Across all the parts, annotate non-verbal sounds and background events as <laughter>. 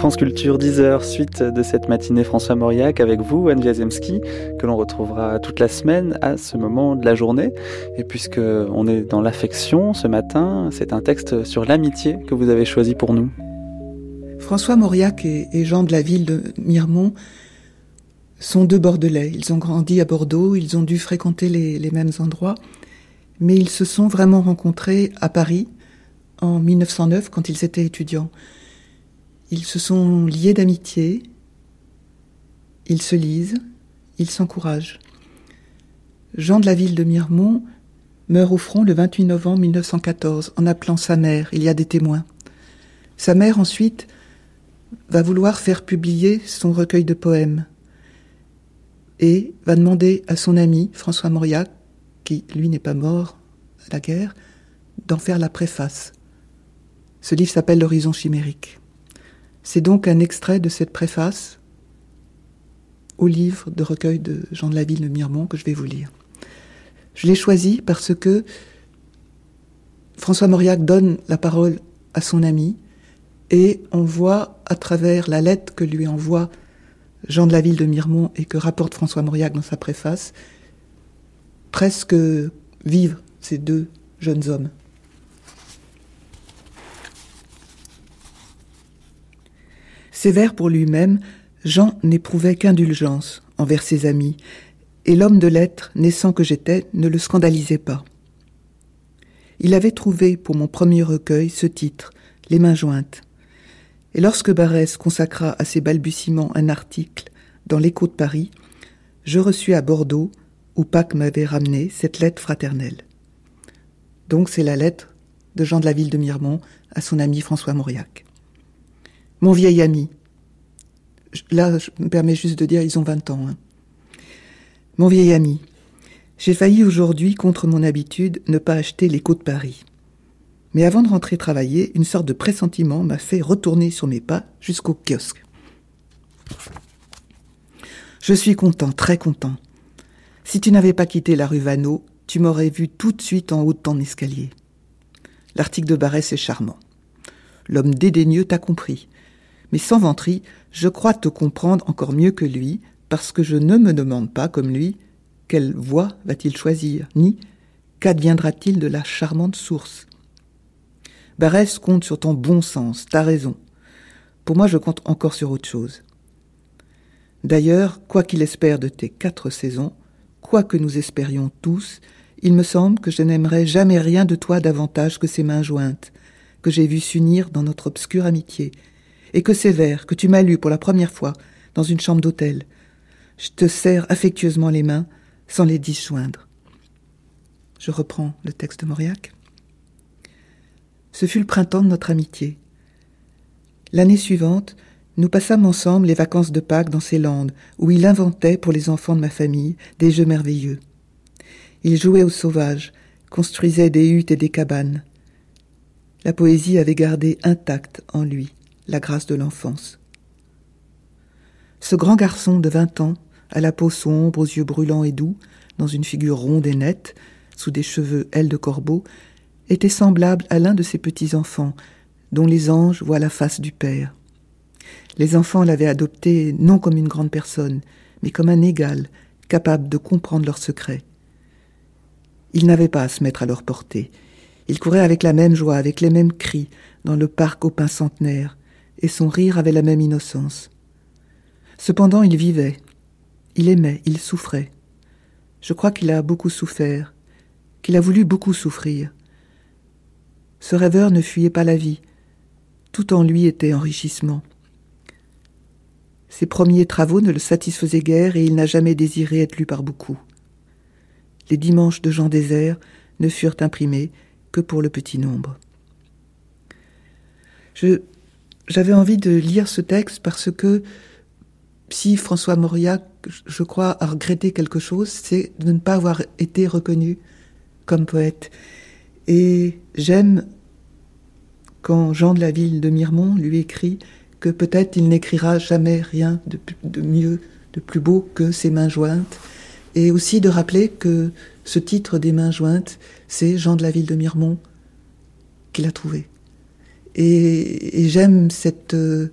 France Culture 10h, suite de cette matinée François Mauriac avec vous, Anne Jazemski, que l'on retrouvera toute la semaine à ce moment de la journée. Et puisque on est dans l'affection ce matin, c'est un texte sur l'amitié que vous avez choisi pour nous. François Mauriac et, Jean de la ville de Miremont sont deux Bordelais. Ils ont grandi à Bordeaux, ils ont dû fréquenter les mêmes endroits, mais ils se sont vraiment rencontrés à Paris en 1909 quand ils étaient étudiants. Ils se sont liés d'amitié, ils se lisent, ils s'encouragent. Jean de la ville de Miremont meurt au front le 28 novembre 1914 en appelant sa mère, il y a des témoins. Sa mère ensuite va vouloir faire publier son recueil de poèmes et va demander à son ami François Mauriac, qui lui n'est pas mort à la guerre, d'en faire la préface. Ce livre s'appelle L'horizon chimérique. C'est donc un extrait de cette préface au livre de recueil de Jean de la Ville de Miremont que je vais vous lire. Je l'ai choisi parce que François Mauriac donne la parole à son ami et on voit à travers la lettre que lui envoie Jean de la Ville de Miremont et que rapporte François Mauriac dans sa préface, presque vivre ces deux jeunes hommes. Sévère pour lui-même, Jean n'éprouvait qu'indulgence envers ses amis, et l'homme de lettres, naissant que j'étais, ne le scandalisait pas. Il avait trouvé pour mon premier recueil ce titre, Les mains jointes. Et lorsque Barès consacra à ses balbutiements un article dans l'Écho de Paris, je reçus à Bordeaux, où Pâques m'avait ramené, cette lettre fraternelle. Donc c'est la lettre de Jean de la ville de Miremont à son ami François Mauriac. Mon vieil ami. Là, je me permets juste de dire, ils ont 20 ans. Hein. Mon vieil ami. J'ai failli aujourd'hui, contre mon habitude, ne pas acheter l'écho de Paris. Mais avant de rentrer travailler, une sorte de pressentiment m'a fait retourner sur mes pas jusqu'au kiosque. Je suis content, très content. Si tu n'avais pas quitté la rue Vanneau, tu m'aurais vu tout de suite en haut de ton escalier. L'article de Barès est charmant. L'homme dédaigneux t'a compris. Mais sans venterie, je crois te comprendre encore mieux que lui, parce que je ne me demande pas, comme lui, quelle voie va-t-il choisir, ni qu'adviendra-t-il de la charmante source. Barès compte sur ton bon sens, ta raison. Pour moi, je compte encore sur autre chose. D'ailleurs, quoi qu'il espère de tes quatre saisons, quoi que nous espérions tous, il me semble que je n'aimerais jamais rien de toi davantage que ces mains jointes, que j'ai vues s'unir dans notre obscure amitié, et que ces vers que tu m'as lus pour la première fois dans une chambre d'hôtel, je te serre affectueusement les mains sans les disjoindre. Je reprends le texte de Mauriac. Ce fut le printemps de notre amitié. L'année suivante, nous passâmes ensemble les vacances de Pâques dans ces landes où il inventait pour les enfants de ma famille des jeux merveilleux. Il jouait au sauvage, construisait des huttes et des cabanes. La poésie avait gardé intacte en lui la grâce de l'enfance. Ce grand garçon de vingt ans, à la peau sombre, aux yeux brûlants et doux, dans une figure ronde et nette, sous des cheveux ailes de corbeau, était semblable à l'un de ces petits enfants dont les anges voient la face du Père. Les enfants l'avaient adopté non comme une grande personne, mais comme un égal, capable de comprendre leurs secrets. Il n'avait pas à se mettre à leur portée. Il courait avec la même joie, avec les mêmes cris, dans le parc aux pins centenaires, et son rire avait la même innocence. Cependant il vivait, il aimait, il souffrait. Je crois qu'il a beaucoup souffert, qu'il a voulu beaucoup souffrir. Ce rêveur ne fuyait pas la vie, tout en lui était enrichissement. Ses premiers travaux ne le satisfaisaient guère et il n'a jamais désiré être lu par beaucoup. Les dimanches de Jean Désert ne furent imprimés que pour le petit nombre. Je j'avais envie de lire ce texte parce que si François Mauriac, je crois, a regretté quelque chose, c'est de ne pas avoir été reconnu comme poète. Et j'aime quand Jean de la ville de Miremont lui écrit que peut-être il n'écrira jamais rien de, mieux, de plus beau que ses mains jointes, et aussi de rappeler que ce titre des mains jointes, c'est Jean de la ville de Miremont qui l'a trouvé. Et, j'aime cette, euh,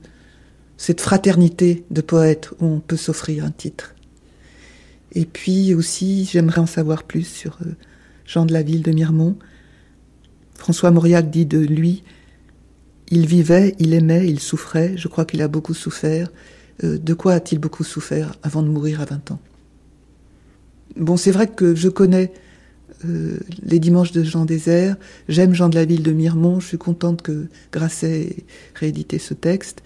cette fraternité de poètes où on peut s'offrir un titre. Et puis aussi, j'aimerais en savoir plus sur euh, Jean de la Ville de Miremont. François Mauriac dit de lui, il vivait, il aimait, il souffrait, je crois qu'il a beaucoup souffert. Euh, de quoi a-t-il beaucoup souffert avant de mourir à 20 ans? Bon, c'est vrai que je connais euh, les dimanches de Jean Désert, j'aime Jean de la Ville de Miremont, je suis contente que Grasset ait réédité ce texte.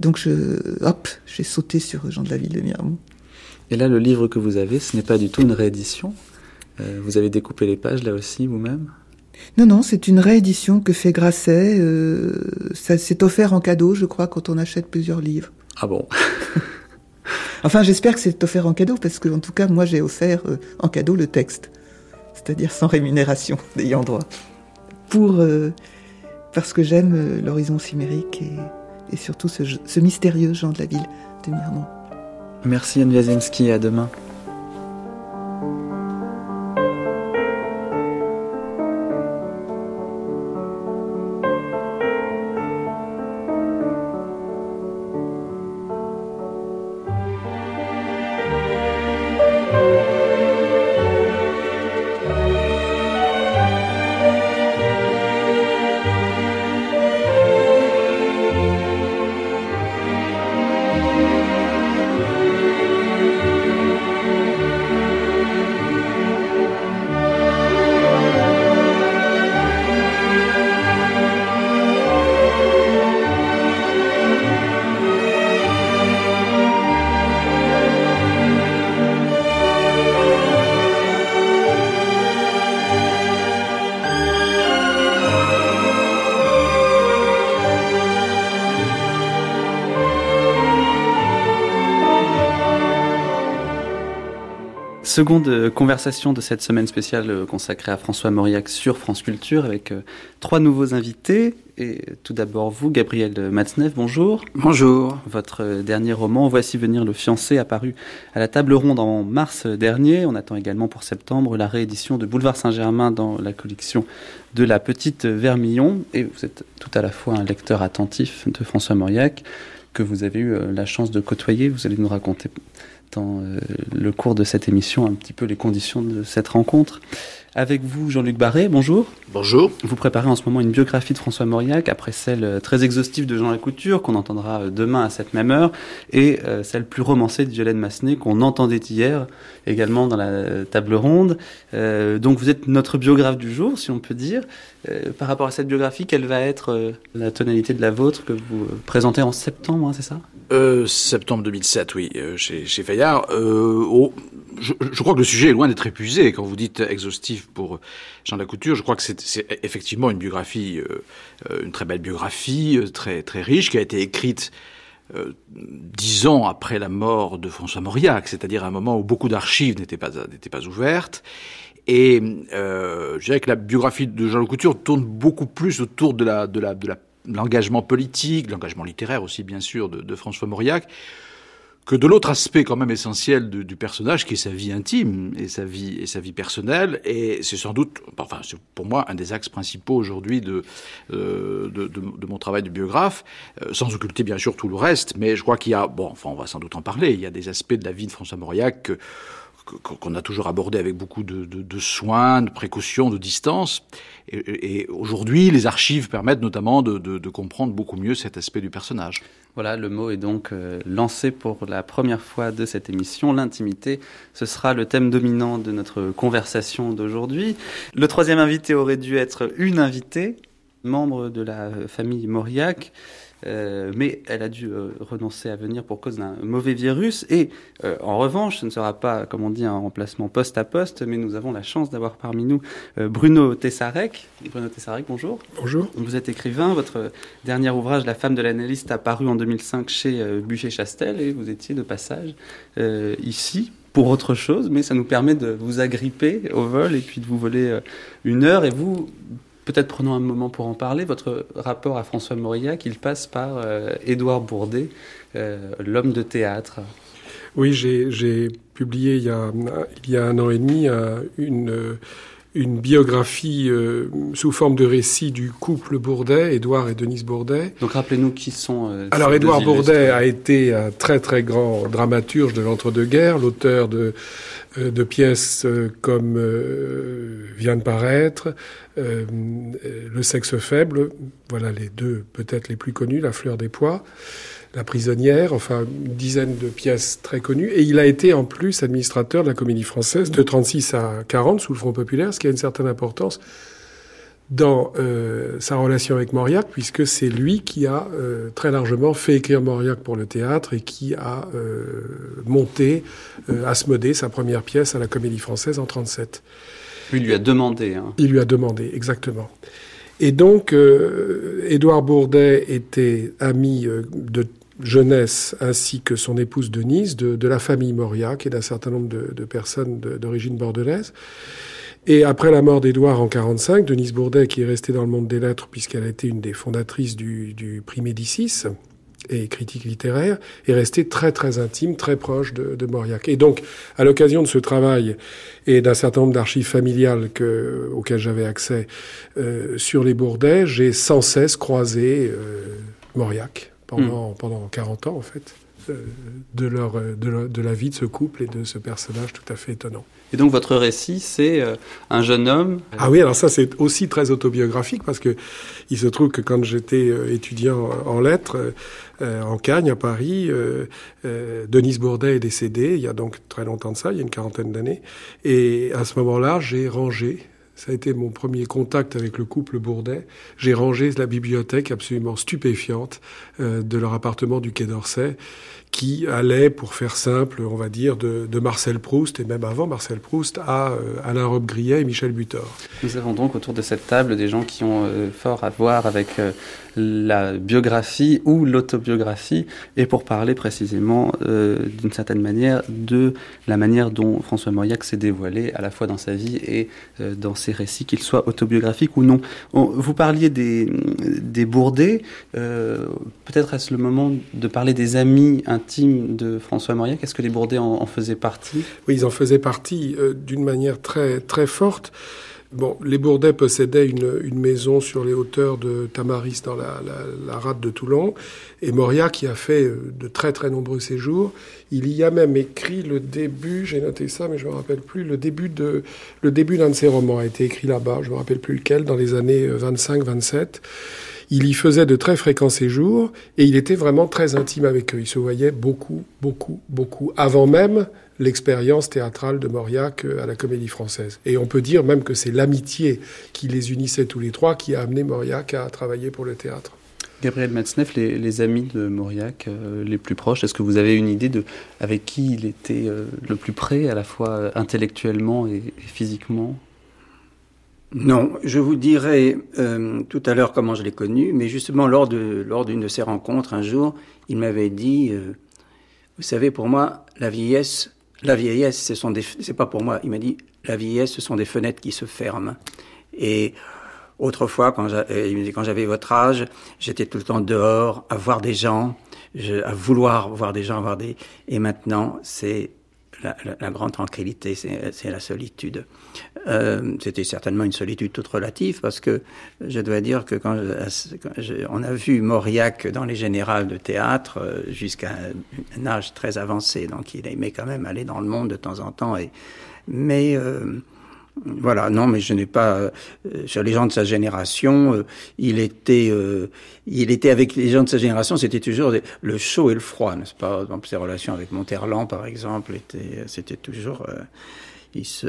Donc je, hop, j'ai sauté sur Jean de la Ville de Miremont. Et là, le livre que vous avez, ce n'est pas du tout une réédition. Euh, vous avez découpé les pages là aussi vous-même? Non, non, c'est une réédition que fait Grasset. Euh, ça s'est offert en cadeau, je crois, quand on achète plusieurs livres. Ah bon? <laughs> Enfin, j'espère que c'est offert en cadeau, parce que, en tout cas, moi, j'ai offert euh, en cadeau le texte, c'est-à-dire sans rémunération <laughs> d'ayant droit, pour parce que j'aime l'horizon chimérique et, surtout ce, mystérieux Jean de la ville de Miremont. Merci Anne à demain. Seconde euh, conversation de cette semaine spéciale euh, consacrée à François Mauriac sur France Culture avec euh, trois nouveaux invités. Et tout d'abord vous, Gabriel Matzneff, bonjour. Bonjour. Votre dernier roman, Voici venir le fiancé, apparu à la table ronde en mars dernier. On attend également pour septembre la réédition de Boulevard Saint-Germain dans la collection de la Petite Vermillon. Et vous êtes tout à la fois un lecteur attentif de François Mauriac que vous avez eu la chance de côtoyer. Vous allez nous raconter dans euh, le cours de cette émission un petit peu les conditions de cette rencontre. Avec vous, Jean-Luc Barré, bonjour. Bonjour. Vous préparez en ce moment une biographie de François Mauriac, après celle euh, très exhaustive de Jean Lacouture, qu'on entendra euh, demain à cette même heure, et celle plus romancée de Violaine Massenet, qu'on entendait hier, également dans la table ronde. donc vous êtes notre biographe du jour, si on peut dire. par rapport à cette biographie, quelle va être la tonalité de la vôtre que vous présentez en septembre, hein, c'est ça? Euh, septembre 2007, oui, euh, chez, chez, Fayard. Euh, oh, je, je, crois que le sujet est loin d'être épuisé. Quand vous dites exhaustif pour Jean Lacouture, je crois que c'est effectivement une biographie, euh, une très belle biographie, très très riche, qui a été écrite dix ans après la mort de François Mauriac, c'est-à-dire un moment où beaucoup d'archives n'étaient pas pas ouvertes. Et euh, je dirais que la biographie de Jean Lacouture tourne beaucoup plus autour de la de la de l'engagement politique, l'engagement littéraire aussi bien sûr de, François Mauriac, que de l'autre aspect quand même essentiel du, personnage qui est sa vie intime et sa vie et sa vie personnelle. Et c'est sans doute enfin c'est pour moi un des axes principaux aujourd'hui de, euh, de, de, de, mon travail de biographe euh, sans occulter bien sûr tout le reste mais je crois qu'il y a bon enfin on va sans doute en parler il y a des aspects de la vie de François Mauriac que, qu'on a toujours abordé avec beaucoup de, de, de, soins, de précautions, de distance. Et, aujourd'hui, les archives permettent notamment de, de, comprendre beaucoup mieux cet aspect du personnage. Voilà, le mot est donc euh, lancé pour la première fois de cette émission. L'intimité, ce sera le thème dominant de notre conversation d'aujourd'hui. Le troisième invité aurait dû être une invitée, membre de la famille Mauriac. Euh, mais elle a dû euh, renoncer à venir pour cause d'un mauvais virus. Et euh, en revanche, ce ne sera pas, comme on dit, un remplacement poste à poste, mais nous avons la chance d'avoir parmi nous Bruno Tessarek. Bruno Tessarek, bonjour. Bonjour. Vous êtes écrivain. Votre dernier ouvrage, La femme de l'analyste, a paru en 2005 chez Bûcher-Chastel et vous étiez de passage ici pour autre chose, mais ça nous permet de vous agripper au vol et puis de vous voler une heure. Et vous, Peut-être prenons un moment pour en parler. Votre rapport à François Mauriac, il passe par euh, Édouard Bourdet, euh, l'homme de théâtre. Oui, j'ai publié il y, a, il y a un an et demi euh, une, une biographie euh, sous forme de récit du couple Bourdet, Édouard et Denise Bourdet. Donc rappelez-nous qui sont. Euh, Alors Édouard Bourdet a été un très très grand dramaturge de l'entre-deux-guerres, l'auteur de, euh, de pièces comme vient de paraître, Le sexe faible, voilà les deux peut-être les plus connus, La fleur des pois. La prisonnière, enfin une dizaine de pièces très connues. Et il a été en plus administrateur de la Comédie Française de 36 à 40 sous le Front populaire, ce qui a une certaine importance dans euh, sa relation avec Mauriac, puisque c'est lui qui a euh, très largement fait écrire Mauriac pour le théâtre et qui a euh, monté Asmodée, sa première pièce à la Comédie Française en 37. Lui lui a demandé. Hein. Il lui a demandé, exactement. Et donc, Édouard Bourdet était ami de jeunesse ainsi que son épouse Denise de, la famille Mauriac et d'un certain nombre de, personnes d'origine bordelaise. Et après la mort d'Édouard en 45, Denise Bourdet, qui est restée dans le monde des lettres puisqu'elle a été une des fondatrices du, du prix Médicis et critique littéraire, est restée très très intime, très proche de, de Mauriac. Et donc, à l'occasion de ce travail et d'un certain nombre d'archives familiales que, auxquelles j'avais accès euh, sur les Bourdais, j'ai sans cesse croisé euh, Mauriac pendant, pendant 40 ans, en fait, euh, de, leur, de, de, la vie de ce couple et de ce personnage tout à fait étonnant. Et donc votre récit, c'est euh, un jeune homme. Ah oui, alors ça c'est aussi très autobiographique parce que il se trouve que quand j'étais euh, étudiant en lettres en Cagne à Paris, Denise Bourdet est décédée il y a donc très longtemps de ça, il y a une quarantaine d'années, et à ce moment-là j'ai rangé ça a été mon premier contact avec le couple Bourdet. J'ai rangé la bibliothèque absolument stupéfiante euh, de leur appartement du Quai d'Orsay qui allait, pour faire simple, on va dire, de, Marcel Proust, et même avant Marcel Proust, à euh, Alain Robbe-Grillet et Michel Butor. Nous avons donc autour de cette table des gens qui ont euh, fort à voir avec euh, la biographie ou l'autobiographie, et pour parler précisément, d'une certaine manière, de la manière dont François Mauriac s'est dévoilé, à la fois dans sa vie et dans ses récits, qu'ils soient autobiographiques ou non. vous parliez des, des peut-être est-ce le moment de parler des amis de François Mauriac. Est-ce que les Bourdais en, faisaient partie? Oui, ils en faisaient partie euh, d'une manière très, très forte. Bon, les Bourdais possédaient une, maison sur les hauteurs de Tamaris dans la, la, rade de Toulon. Et Mauriac qui a fait euh, de très très nombreux séjours. Il y a même écrit le début, j'ai noté ça, mais je me rappelle plus, le début de, le début d'un de ses romans a été écrit là-bas. Je me rappelle plus lequel, dans les années 25-27. Euh, il y faisait de très fréquents séjours et il était vraiment très intime avec eux. Il se voyait beaucoup, beaucoup, beaucoup, avant même l'expérience théâtrale de Mauriac euh, à la Comédie Française. Et on peut dire même que c'est l'amitié qui les unissait tous les trois qui a amené Mauriac à travailler pour le théâtre. Gabriel Matzneff, les, amis de Mauriac, euh, les plus proches, est-ce que vous avez une idée de avec qui il était euh, le plus près, à la fois intellectuellement et physiquement? Non, je vous dirai euh, tout à l'heure comment je l'ai connu, mais justement lors de lors d'une de ces rencontres, un jour, il m'avait dit, euh, vous savez, pour moi, la vieillesse, la vieillesse, ce sont des, c'est pas pour moi. Il m'a dit, la vieillesse, ce sont des fenêtres qui se ferment. Et autrefois, quand j'avais votre âge, j'étais tout le temps dehors à voir des gens, à vouloir voir des gens, à voir des, et maintenant, c'est la, grande tranquillité, c'est la solitude. Euh, c'était certainement une solitude toute relative parce que je dois dire que quand, on a vu Mauriac dans les générales de théâtre euh, jusqu'à un âge très avancé, donc il aimait quand même aller dans le monde de temps en temps. Mais euh, voilà, non, mais je n'ai pas. Euh, sur les gens de sa génération, il était, il était avec les gens de sa génération, c'était toujours le chaud et le froid, n'est-ce pas? Dans ses relations avec Monterland, par exemple, c'était toujours. il se.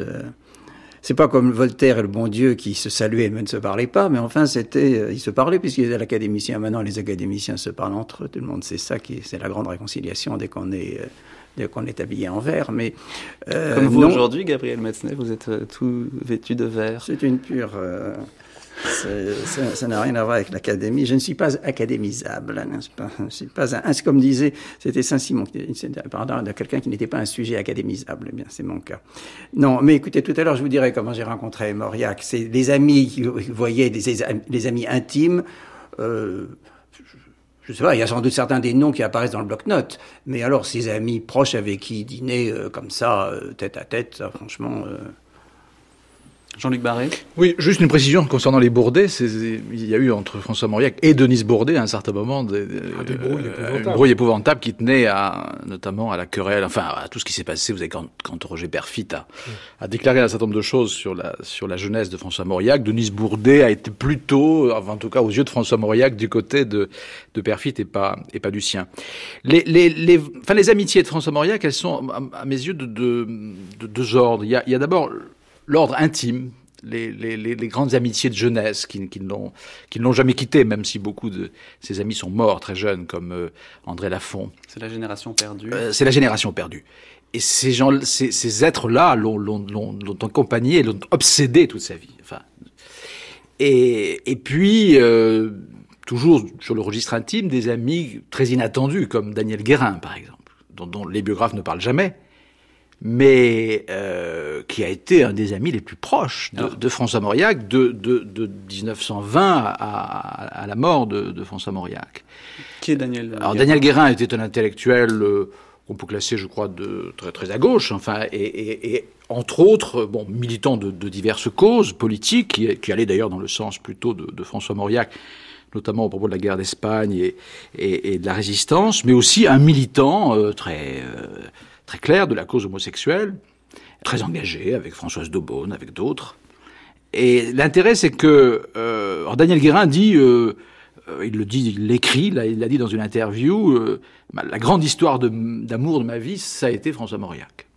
C'est pas comme Voltaire et le bon Dieu qui se saluaient mais ne se parlaient pas, mais enfin c'était, ils se parlaient puisqu'ils étaient l'académicien. Maintenant, les académiciens se parlent entre eux. Tout le monde sait ça, qui c'est la grande réconciliation dès qu'on est qu'on est habillé en vert. Mais, euh, Comme vous aujourd'hui, Gabriel Metzner, vous êtes euh, tout vêtu de vert. C'est une pure... Euh, ça n'a rien à voir avec l'académie. Je ne suis pas académisable, n'est-ce pas? C'est comme disait, c'était Saint-Simon, pardon, de quelqu'un qui n'était pas un sujet académisable. Eh bien, c'est mon cas. Non, mais écoutez, tout à l'heure, je vous dirai comment j'ai rencontré Mauriac. C'est les amis qui voyaient, des, amis intimes. Euh, je sais pas, il y a sans doute certains des noms qui apparaissent dans le bloc-notes, mais alors ses amis proches avec qui dîner euh, comme ça, euh, tête à tête, franchement. Jean-Luc Barré Oui, juste une précision concernant les Bourdais. Il y a eu entre François Mauriac et Denise Bourdet à un certain moment des, ah, des brouilles euh, épouvantables. épouvantable qui tenait à, notamment à la querelle, enfin à tout ce qui s'est passé. Vous savez, quand, quand Roger Perfit a, a, déclaré un certain nombre de choses sur la, sur la jeunesse de François Mauriac, Denise Bourdet a été plutôt, en tout cas aux yeux de François Mauriac, du côté de, de Perfit et pas, et pas du sien. Les, les, les, enfin, les amitiés de François Mauriac, elles sont, à, mes yeux, de, de, de deux ordres. Il y a, il y a d'abord l'ordre intime, les, les, les, grandes amitiés de jeunesse qui, qui ne l'ont jamais quitté, même si beaucoup de ses amis sont morts très jeunes, comme euh, André Lafont. C'est la génération perdue. Euh, c'est la génération perdue. Et ces gens, ces, ces êtres-là l'ont accompagné, l'ont obsédé toute sa vie. Enfin, et, et puis, euh, toujours sur le registre intime, des amis très inattendus, comme Daniel Guérin, par exemple, dont, dont les biographes ne parlent jamais mais euh, qui a été un des amis les plus proches de, de François Mauriac de, de, de 1920 à, à, la mort de, François Mauriac. Qui est Daniel Alors Daniel Guérin était un intellectuel euh, qu'on peut classer, je crois, de très, très à gauche, enfin, et, et, et entre autres, bon, militant de, diverses causes politiques, qui, qui allait d'ailleurs dans le sens plutôt de, François Mauriac, notamment au propos de la guerre d'Espagne et, et, de la résistance, mais aussi un militant euh, très euh, très clair de la cause homosexuelle, très engagé avec Françoise Daubonne, avec d'autres. Et l'intérêt, c'est que euh, Daniel Guérin dit, euh, euh, il le dit, il l'écrit, il l'a dit dans une interview, euh, la grande histoire d'amour de, ma vie, ça a été François Mauriac.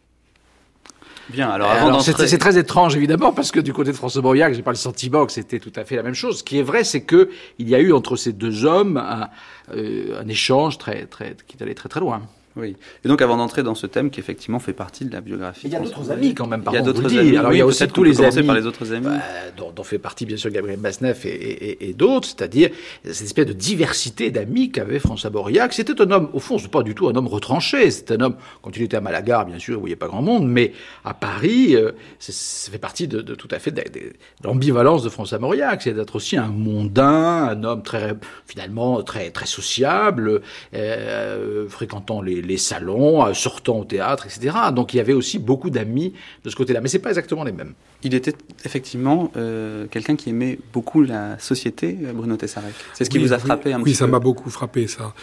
Bien, alors avant C'est très étrange évidemment parce que du côté de François Mauriac, j'ai pas le sentiment que c'était tout à fait la même chose. Ce qui est vrai, c'est que il y a eu entre ces deux hommes un, un échange très, très, qui allait très très loin. Oui. Et donc, avant d'entrer dans ce thème qui effectivement fait partie de la biographie. Il y a d'autres amis quand même. Il y a d'autres amis. Alors, il y a aussi tous les amis. par les autres amis. Bah, dont, dont, fait partie bien sûr Gabriel Masneff et, et, et d'autres, c'est-à-dire cette espèce de diversité d'amis qu'avait François Mauriac. C'était un homme, au fond, c'est pas du tout un homme retranché. C'est un homme, quand il était à Malaga, bien sûr, vous voyez pas grand monde, mais à Paris, euh, ça fait partie de, de, tout à fait de, de l'ambivalence de François Mauriac. C'est d'être aussi un mondain, un homme très, finalement, très, très sociable, euh, fréquentant les, les salons, euh, sortant au théâtre, etc. Donc il y avait aussi beaucoup d'amis de ce côté-là, mais c'est pas exactement les mêmes. Il était effectivement euh, quelqu'un qui aimait beaucoup la société, euh, Bruno Tessarek. C'est ce qui vous a frappé un oui, petit peu. Oui, ça m'a beaucoup frappé ça.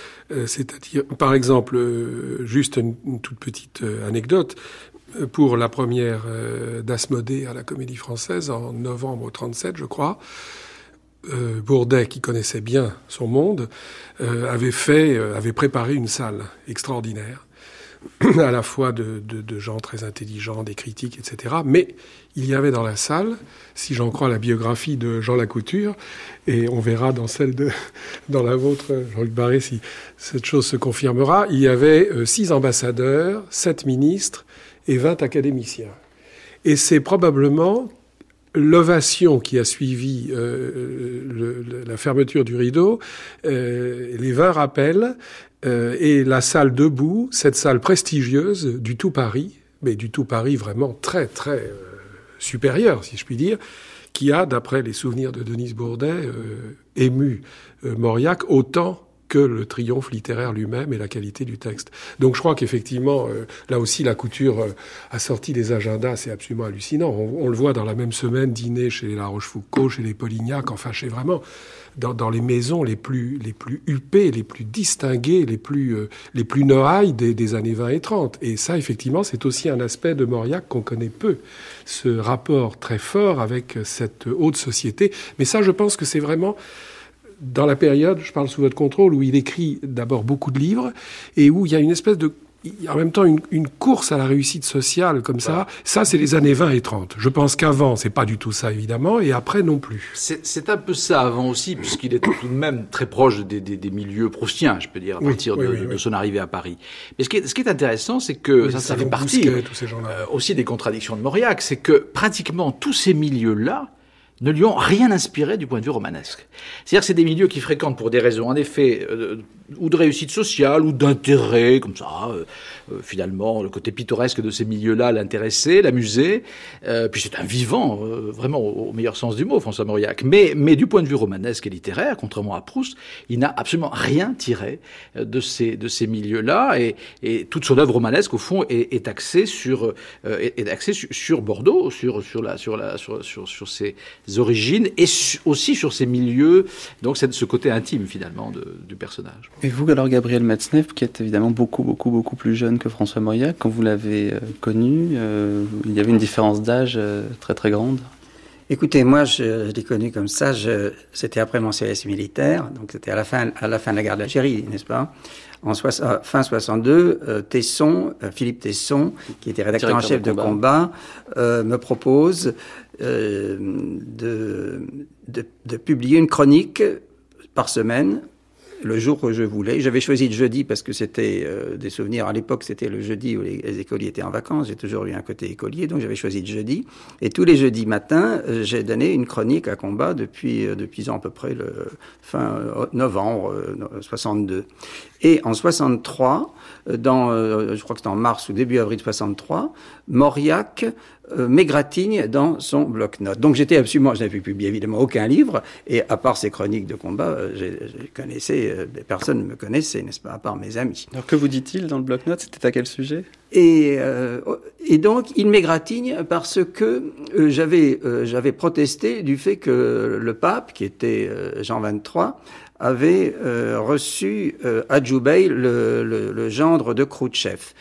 C'est-à-dire, par exemple, juste une, toute petite anecdote. Pour la première d'Asmodée à la Comédie Française en novembre 37, je crois, Bourdet, qui connaissait bien son monde, euh, avait fait, euh, avait préparé une salle extraordinaire, <clears throat> à la fois de, de, gens très intelligents, des critiques, etc. Mais il y avait dans la salle, si j'en crois la biographie de Jean Lacouture, et on verra dans celle de, <laughs> dans la vôtre, Jean-Luc Barré, si cette chose se confirmera, il y avait euh, six ambassadeurs, sept ministres et vingt académiciens. Et c'est probablement l'ovation qui a suivi euh, le, la fermeture du rideau, euh, les 20 rappels euh, et la salle debout, cette salle prestigieuse du tout Paris, mais du tout Paris vraiment très très euh, supérieur, si je puis dire, qui a, d'après les souvenirs de Denise Bourdet, euh, ému Mauriac autant que le triomphe littéraire lui-même et la qualité du texte. Donc je crois qu'effectivement, euh, là aussi, la couture euh, a sorti des agendas, c'est absolument hallucinant. On, le voit dans la même semaine, dîner chez La Rochefoucauld, chez les Polignac, enfin chez vraiment dans, dans, les maisons les plus les plus huppées, les plus distinguées, les plus euh, les plus noailles des, des, années 20 et 30. Et ça, effectivement, c'est aussi un aspect de Mauriac qu'on connaît peu, ce rapport très fort avec cette haute société. Mais ça, je pense que c'est vraiment dans la période, je parle sous votre contrôle, où il écrit d'abord beaucoup de livres et où il y a une espèce de en même temps une, une, course à la réussite sociale comme ça. Ça, c'est les années 20 et 30. Je pense qu'avant, c'est pas du tout ça, évidemment, et après non plus. C'est un peu ça avant aussi, puisqu'il était tout de même très proche des, des, des milieux proustiens, je peux dire, à partir de, de, son arrivée à Paris. Mais ce qui est, ce qui est intéressant, c'est que ça, ça fait partie euh, aussi des contradictions de Mauriac, c'est que pratiquement tous ces milieux-là, ne lui ont rien inspiré du point de vue romanesque. C'est-à-dire que c'est des milieux qui fréquentent pour des raisons, en effet, euh, ou de réussite sociale ou d'intérêt, comme ça. Euh, finalement, le côté pittoresque de ces milieux-là l'intéressait, l'amusait. Euh, puis c'est un vivant, vraiment au, meilleur sens du mot, François Mauriac. Mais, mais du point de vue romanesque et littéraire, contrairement à Proust, il n'a absolument rien tiré de ces, de ces milieux-là. Et, et toute son œuvre romanesque, au fond, est, est axée sur, est, axée sur, Bordeaux, sur, sur, la, sur, la, sur, sur, sur ses origines et aussi sur ses milieux. Donc c'est ce côté intime, finalement, de, du personnage. Et vous, alors Gabriel Metzneff, qui est évidemment beaucoup, beaucoup, beaucoup plus jeune que François Mauriac, quand vous l'avez euh, connu, euh, il y avait une différence d'âge euh, très, très grande Écoutez, moi, je, l'ai connu comme ça. C'était après mon service militaire, donc c'était à la fin, à la fin de la guerre d'Algérie, n'est-ce pas? En fin 62, Tesson, Philippe Tesson, qui était rédacteur en chef de combat, me propose de, de, de publier une chronique par semaine le jour que je voulais. J'avais choisi le jeudi parce que c'était euh, des souvenirs. À l'époque, c'était le jeudi où les, écoliers étaient en vacances. J'ai toujours eu un côté écolier, donc j'avais choisi le jeudi. Et tous les jeudis matins, euh, j'ai donné une chronique à combat depuis euh, depuis à peu près le fin novembre 62. Et en 63, dans, je crois que c'était en mars ou début avril 63, Mauriac euh, m'égratigne dans son bloc-notes. Donc j'étais absolument, je n'avais publié évidemment aucun livre, et à part ces chroniques de combat, euh, je, connaissais, euh, personne ne me connaissait, n'est-ce pas, à part mes amis. Alors que vous dit-il dans le bloc-notes? C'était à quel sujet? Et, et donc il m'égratigne parce que j'avais j'avais protesté du fait que le pape, qui était Jean XXIII, avait reçu à Djoubei le, le, le, gendre de Khrouchtchev.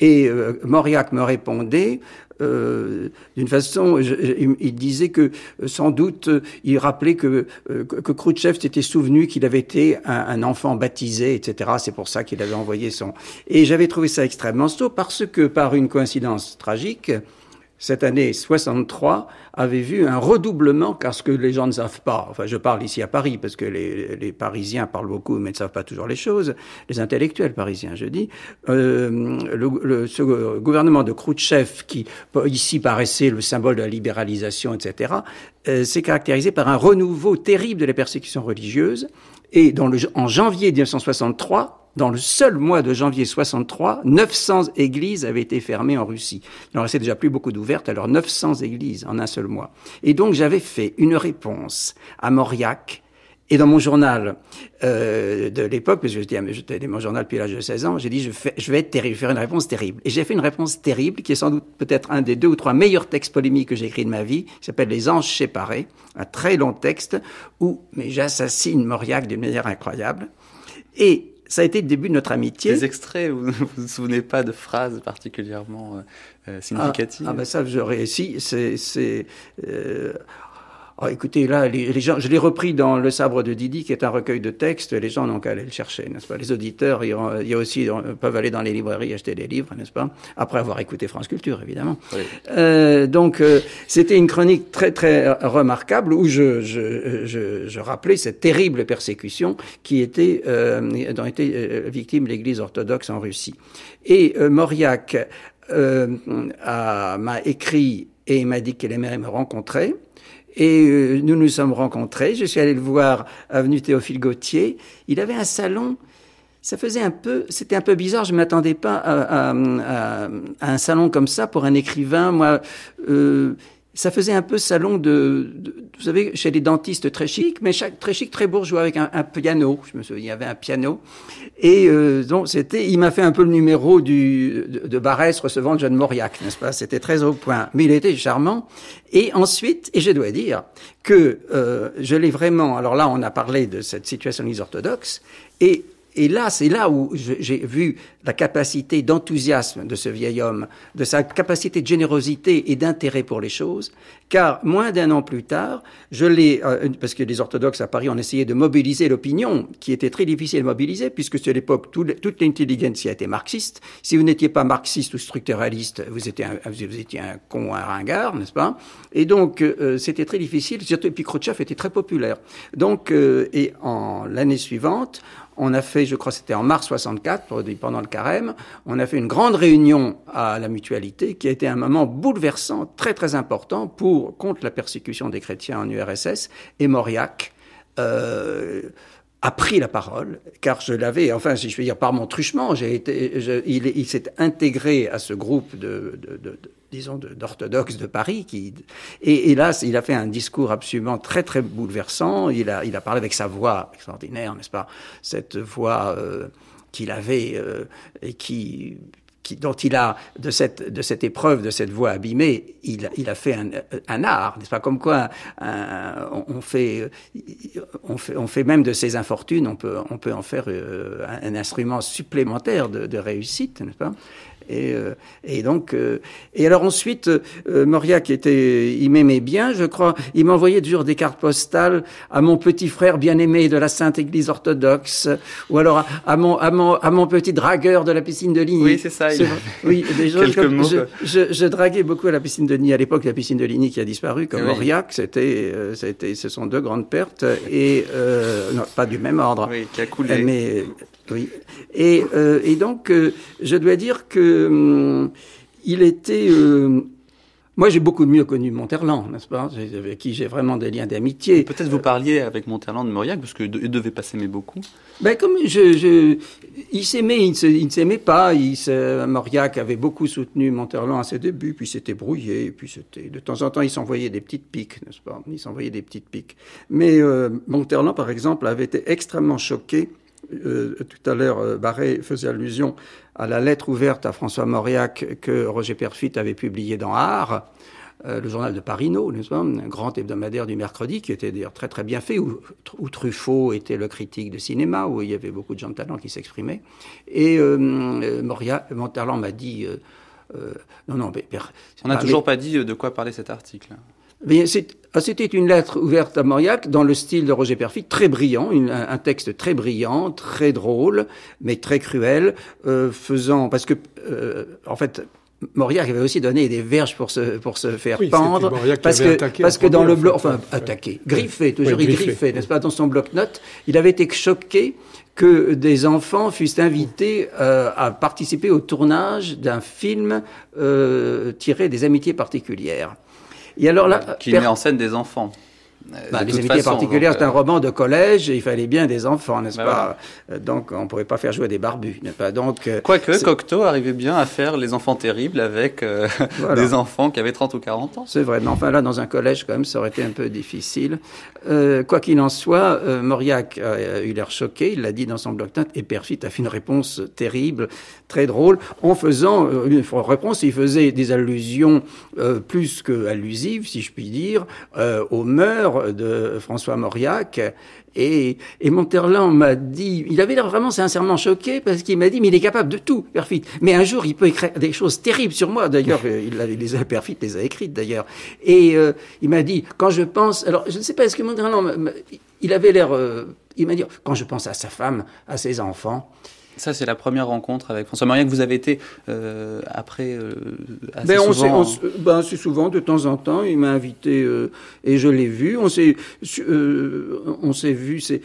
Et Mauriac me répondait euh, d'une façon, il, disait que euh, sans doute, euh, il rappelait que, que Khrouchtchev s'était souvenu qu'il avait été un, enfant baptisé, etc. C'est pour ça qu'il avait envoyé son... Et j'avais trouvé ça extrêmement saut parce que par une coïncidence tragique, cette année 63 avait vu un redoublement, car ce que les gens ne savent pas, enfin je parle ici à Paris, parce que les, les Parisiens parlent beaucoup, mais ne savent pas toujours les choses, les intellectuels parisiens, je dis, euh, le, le, ce gouvernement de Khrouchtchev, qui ici paraissait le symbole de la libéralisation, etc., euh, s'est caractérisé par un renouveau terrible de la persécution religieuse, et dans le, en janvier 1963, dans le seul mois de janvier 63, 900 églises avaient été fermées en Russie. Il en restait déjà plus beaucoup d'ouvertes, alors 900 églises en un seul mois. Et donc j'avais fait une réponse à Mauriac, et dans mon journal euh, de l'époque, parce que je j'étais dans mon journal depuis l'âge de 16 ans, j'ai dit, je, je vais être terrible, faire une réponse terrible. Et j'ai fait une réponse terrible, qui est sans doute peut-être un des deux ou trois meilleurs textes polémiques que j'ai écrit de ma vie, qui s'appelle Les Anges séparés, un très long texte où j'assassine Mauriac d'une manière incroyable. Et ça a été le début de notre amitié. Des extraits, vous <laughs> ne vous souvenez pas de phrases particulièrement euh, euh, significatives? Ah, ah ben ça, je réussis. C'est, euh, Oh, écoutez, là, les, gens, je l'ai repris dans Le Sabre de Didi, qui est un recueil de textes. Les gens n'ont qu'à aller le chercher, n'est-ce pas? Les auditeurs, il y a aussi peuvent aller dans les librairies acheter des livres, n'est-ce pas? Après avoir écouté France Culture, évidemment. Euh, donc, euh, c'était une chronique très très remarquable où je, je, je, je rappelais cette terrible persécution qui était euh, dont était euh, victime l'Église orthodoxe en Russie. Et euh, Mauriac m'a écrit et m'a dit qu'il aimerait me rencontrer. Et euh, nous nous sommes rencontrés. Je suis allé le voir avenue Théophile Gautier. Il avait un salon. Ça faisait un peu, c'était un peu bizarre. Je m'attendais pas à, à, un salon comme ça pour un écrivain. Moi, euh, ça faisait un peu salon de, vous savez, chez les dentistes très chic, mais chaque, très chic, très bourgeois, avec un, un, piano. Je me souviens, il y avait un piano. Et euh, donc, c'était, il m'a fait un peu le numéro du, de, de Barès recevant le jeune Mauriac, n'est-ce pas? C'était très au point. Mais il était charmant. Et ensuite, et je dois dire que euh, je l'ai vraiment... Alors là, on a parlé de cette situation des orthodoxes, et et là, c'est là où j'ai vu la capacité d'enthousiasme de ce vieil homme, de sa capacité de générosité et d'intérêt pour les choses, car moins d'un an plus tard, je l'ai, euh, parce que les orthodoxes à Paris ont essayé de mobiliser l'opinion, qui était très difficile à mobiliser, puisque c'est l'époque, toute l'intelligence était marxiste. Si vous n'étiez pas marxiste ou structuraliste, vous étiez un, vous étiez un con, un ringard, n'est-ce pas? Et donc, euh, c'était très difficile, surtout, et puis Khrouchtchev était très populaire. Donc, euh, et en l'année suivante, on a fait, je crois c'était en mars 64, pendant le carême, on a fait une grande réunion à la mutualité qui a été un moment bouleversant, très très important pour contre la persécution des chrétiens en URSS et Mauriac. Euh, a pris la parole, car je l'avais, enfin, si je veux dire, par mon truchement, j'ai été, il, s'est intégré à ce groupe de, de, de disons, d'orthodoxes de Paris, qui, et, là, il a fait un discours absolument très, très bouleversant. Il a, il a parlé avec sa voix extraordinaire, n'est-ce pas? Cette voix euh, qu'il avait euh, et qui dont il a, de cette, de cette épreuve, de cette voie abîmée, il, il a fait un, art, n'est-ce pas? Comme quoi, on, fait, on, fait, on fait même de ces infortunes, on peut, on peut en faire euh, un, instrument supplémentaire de, de réussite, n'est-ce pas? Et, euh, et, donc, euh, et alors ensuite, euh, Moria qui était, il m'aimait bien, je crois. Il m'envoyait toujours des cartes postales à mon petit frère bien-aimé de la Sainte Église orthodoxe, ou alors à, mon, à mon, à mon petit dragueur de la piscine de Ligny. Oui, c'est ça. Il... Oui, des <laughs> gens comme, je, je, je, draguais beaucoup à la piscine de Ligny. À l'époque, la piscine de Ligny qui a disparu, comme oui. Mauriac, c'était, c'était, ce sont deux grandes pertes et non, pas du même ordre. Oui, qui a coulé. Mais oui. Et, euh, et donc, euh, je dois dire que hum, il était. Euh, moi, j'ai beaucoup mieux connu Monterland, n'est-ce pas? Avec qui j'ai vraiment des liens d'amitié. Peut-être vous parliez avec Monterland de Mauriac, parce qu'il ne devait pas s'aimer beaucoup. Ben, comme je, je il s'aimait, il ne s'aimait pas. Il Mauriac avait beaucoup soutenu Monterland à ses débuts, puis c'était brouillé, puis c'était de temps en temps, il s'envoyait des petites piques, n'est-ce pas? Il s'envoyait des petites piques. Mais euh, Monterland, par exemple, avait été extrêmement choqué euh, tout à l'heure, euh, Barré faisait allusion à la lettre ouverte à François Mauriac que Roger Perfit avait publiée dans Art, euh, le journal de Parino, un grand hebdomadaire du mercredi qui était d'ailleurs très très bien fait, où, où, Truffaut était le critique de cinéma, où il y avait beaucoup de gens de talent qui s'exprimaient. Et Moria, Monterland m'a dit... non, non, mais, On n'a toujours mais, pas dit de quoi parlait cet article. C'était une lettre ouverte à Mauriac dans le style de Roger Perfit, très brillant, une, un texte très brillant, très drôle, mais très cruel, euh, faisant parce que euh, en fait. Mauriac avait aussi donné des verges pour se, pour se faire oui, pendre. Parce que, parce que dans le bloc, enfin, attaqué, griffé, toujours oui, griffé, griffé n'est-ce pas, dans son bloc-notes, il avait été choqué que des enfants fussent invités euh, à participer au tournage d'un film euh, tiré des amitiés particulières. Et alors là, qui met en scène des enfants. Bah, les amitiés particulières, c'est un roman de collège, et il fallait bien des enfants, n'est-ce bah, pas? Voilà. Donc, on ne pouvait pas faire jouer des barbus, n'est-ce pas? Donc, Quoique, Cocteau arrivait bien à faire les enfants terribles avec euh, <laughs> voilà. des enfants qui avaient 30 ou 40 ans. C'est vrai, mais enfin là, dans un collège, quand même, ça aurait été un peu difficile. Euh, quoi qu'il en soit, euh, Mauriac a eu l'air choqué, il l'a dit dans son bloc-notes, et Perfit a fait une réponse terrible, très drôle, en faisant une réponse, il faisait des allusions plus que allusives, si je puis dire, aux mœurs de François Mauriac. Et, et Monterland m'a dit, il avait l'air vraiment sincèrement choqué parce qu'il m'a dit, mais il est capable de tout, Perfit. Mais un jour, il peut écrire des choses terribles sur moi. D'ailleurs, <laughs> il avait les Perfit les a écrites d'ailleurs. Et euh, il m'a dit, quand je pense, alors je ne sais pas, est-ce que Monterland, il avait l'air, euh, il m'a dit, quand je pense à sa femme, à ses enfants, ça, c'est la première rencontre avec François Mauriac. Vous avez été euh, après euh, assez ben, on souvent. On, ben, assez souvent, de temps en temps, il m'a invité euh, et je l'ai vu. On s'est, euh, on s'est vu. C'est,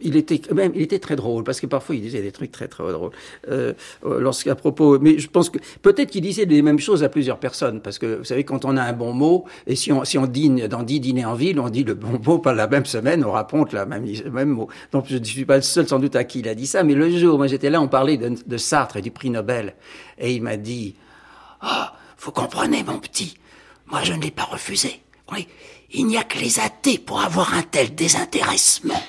il était, même, il était très drôle parce que parfois il disait des trucs très très drôles. Euh, lorsqu'à propos, mais je pense que peut-être qu'il disait les mêmes choses à plusieurs personnes parce que vous savez quand on a un bon mot et si on si on dîne dans dix dîners en ville, on dit le bon mot pas la même semaine, on raconte la même le même mot. Donc je ne suis pas le seul sans doute à qui il a dit ça, mais le jour, moi j'étais là, on parlait de, de, Sartre et du prix Nobel, et il m'a dit Ah, oh, vous comprenez, mon petit, moi je ne l'ai pas refusé. Oui, il n'y a que les athées pour avoir un tel désintéressement.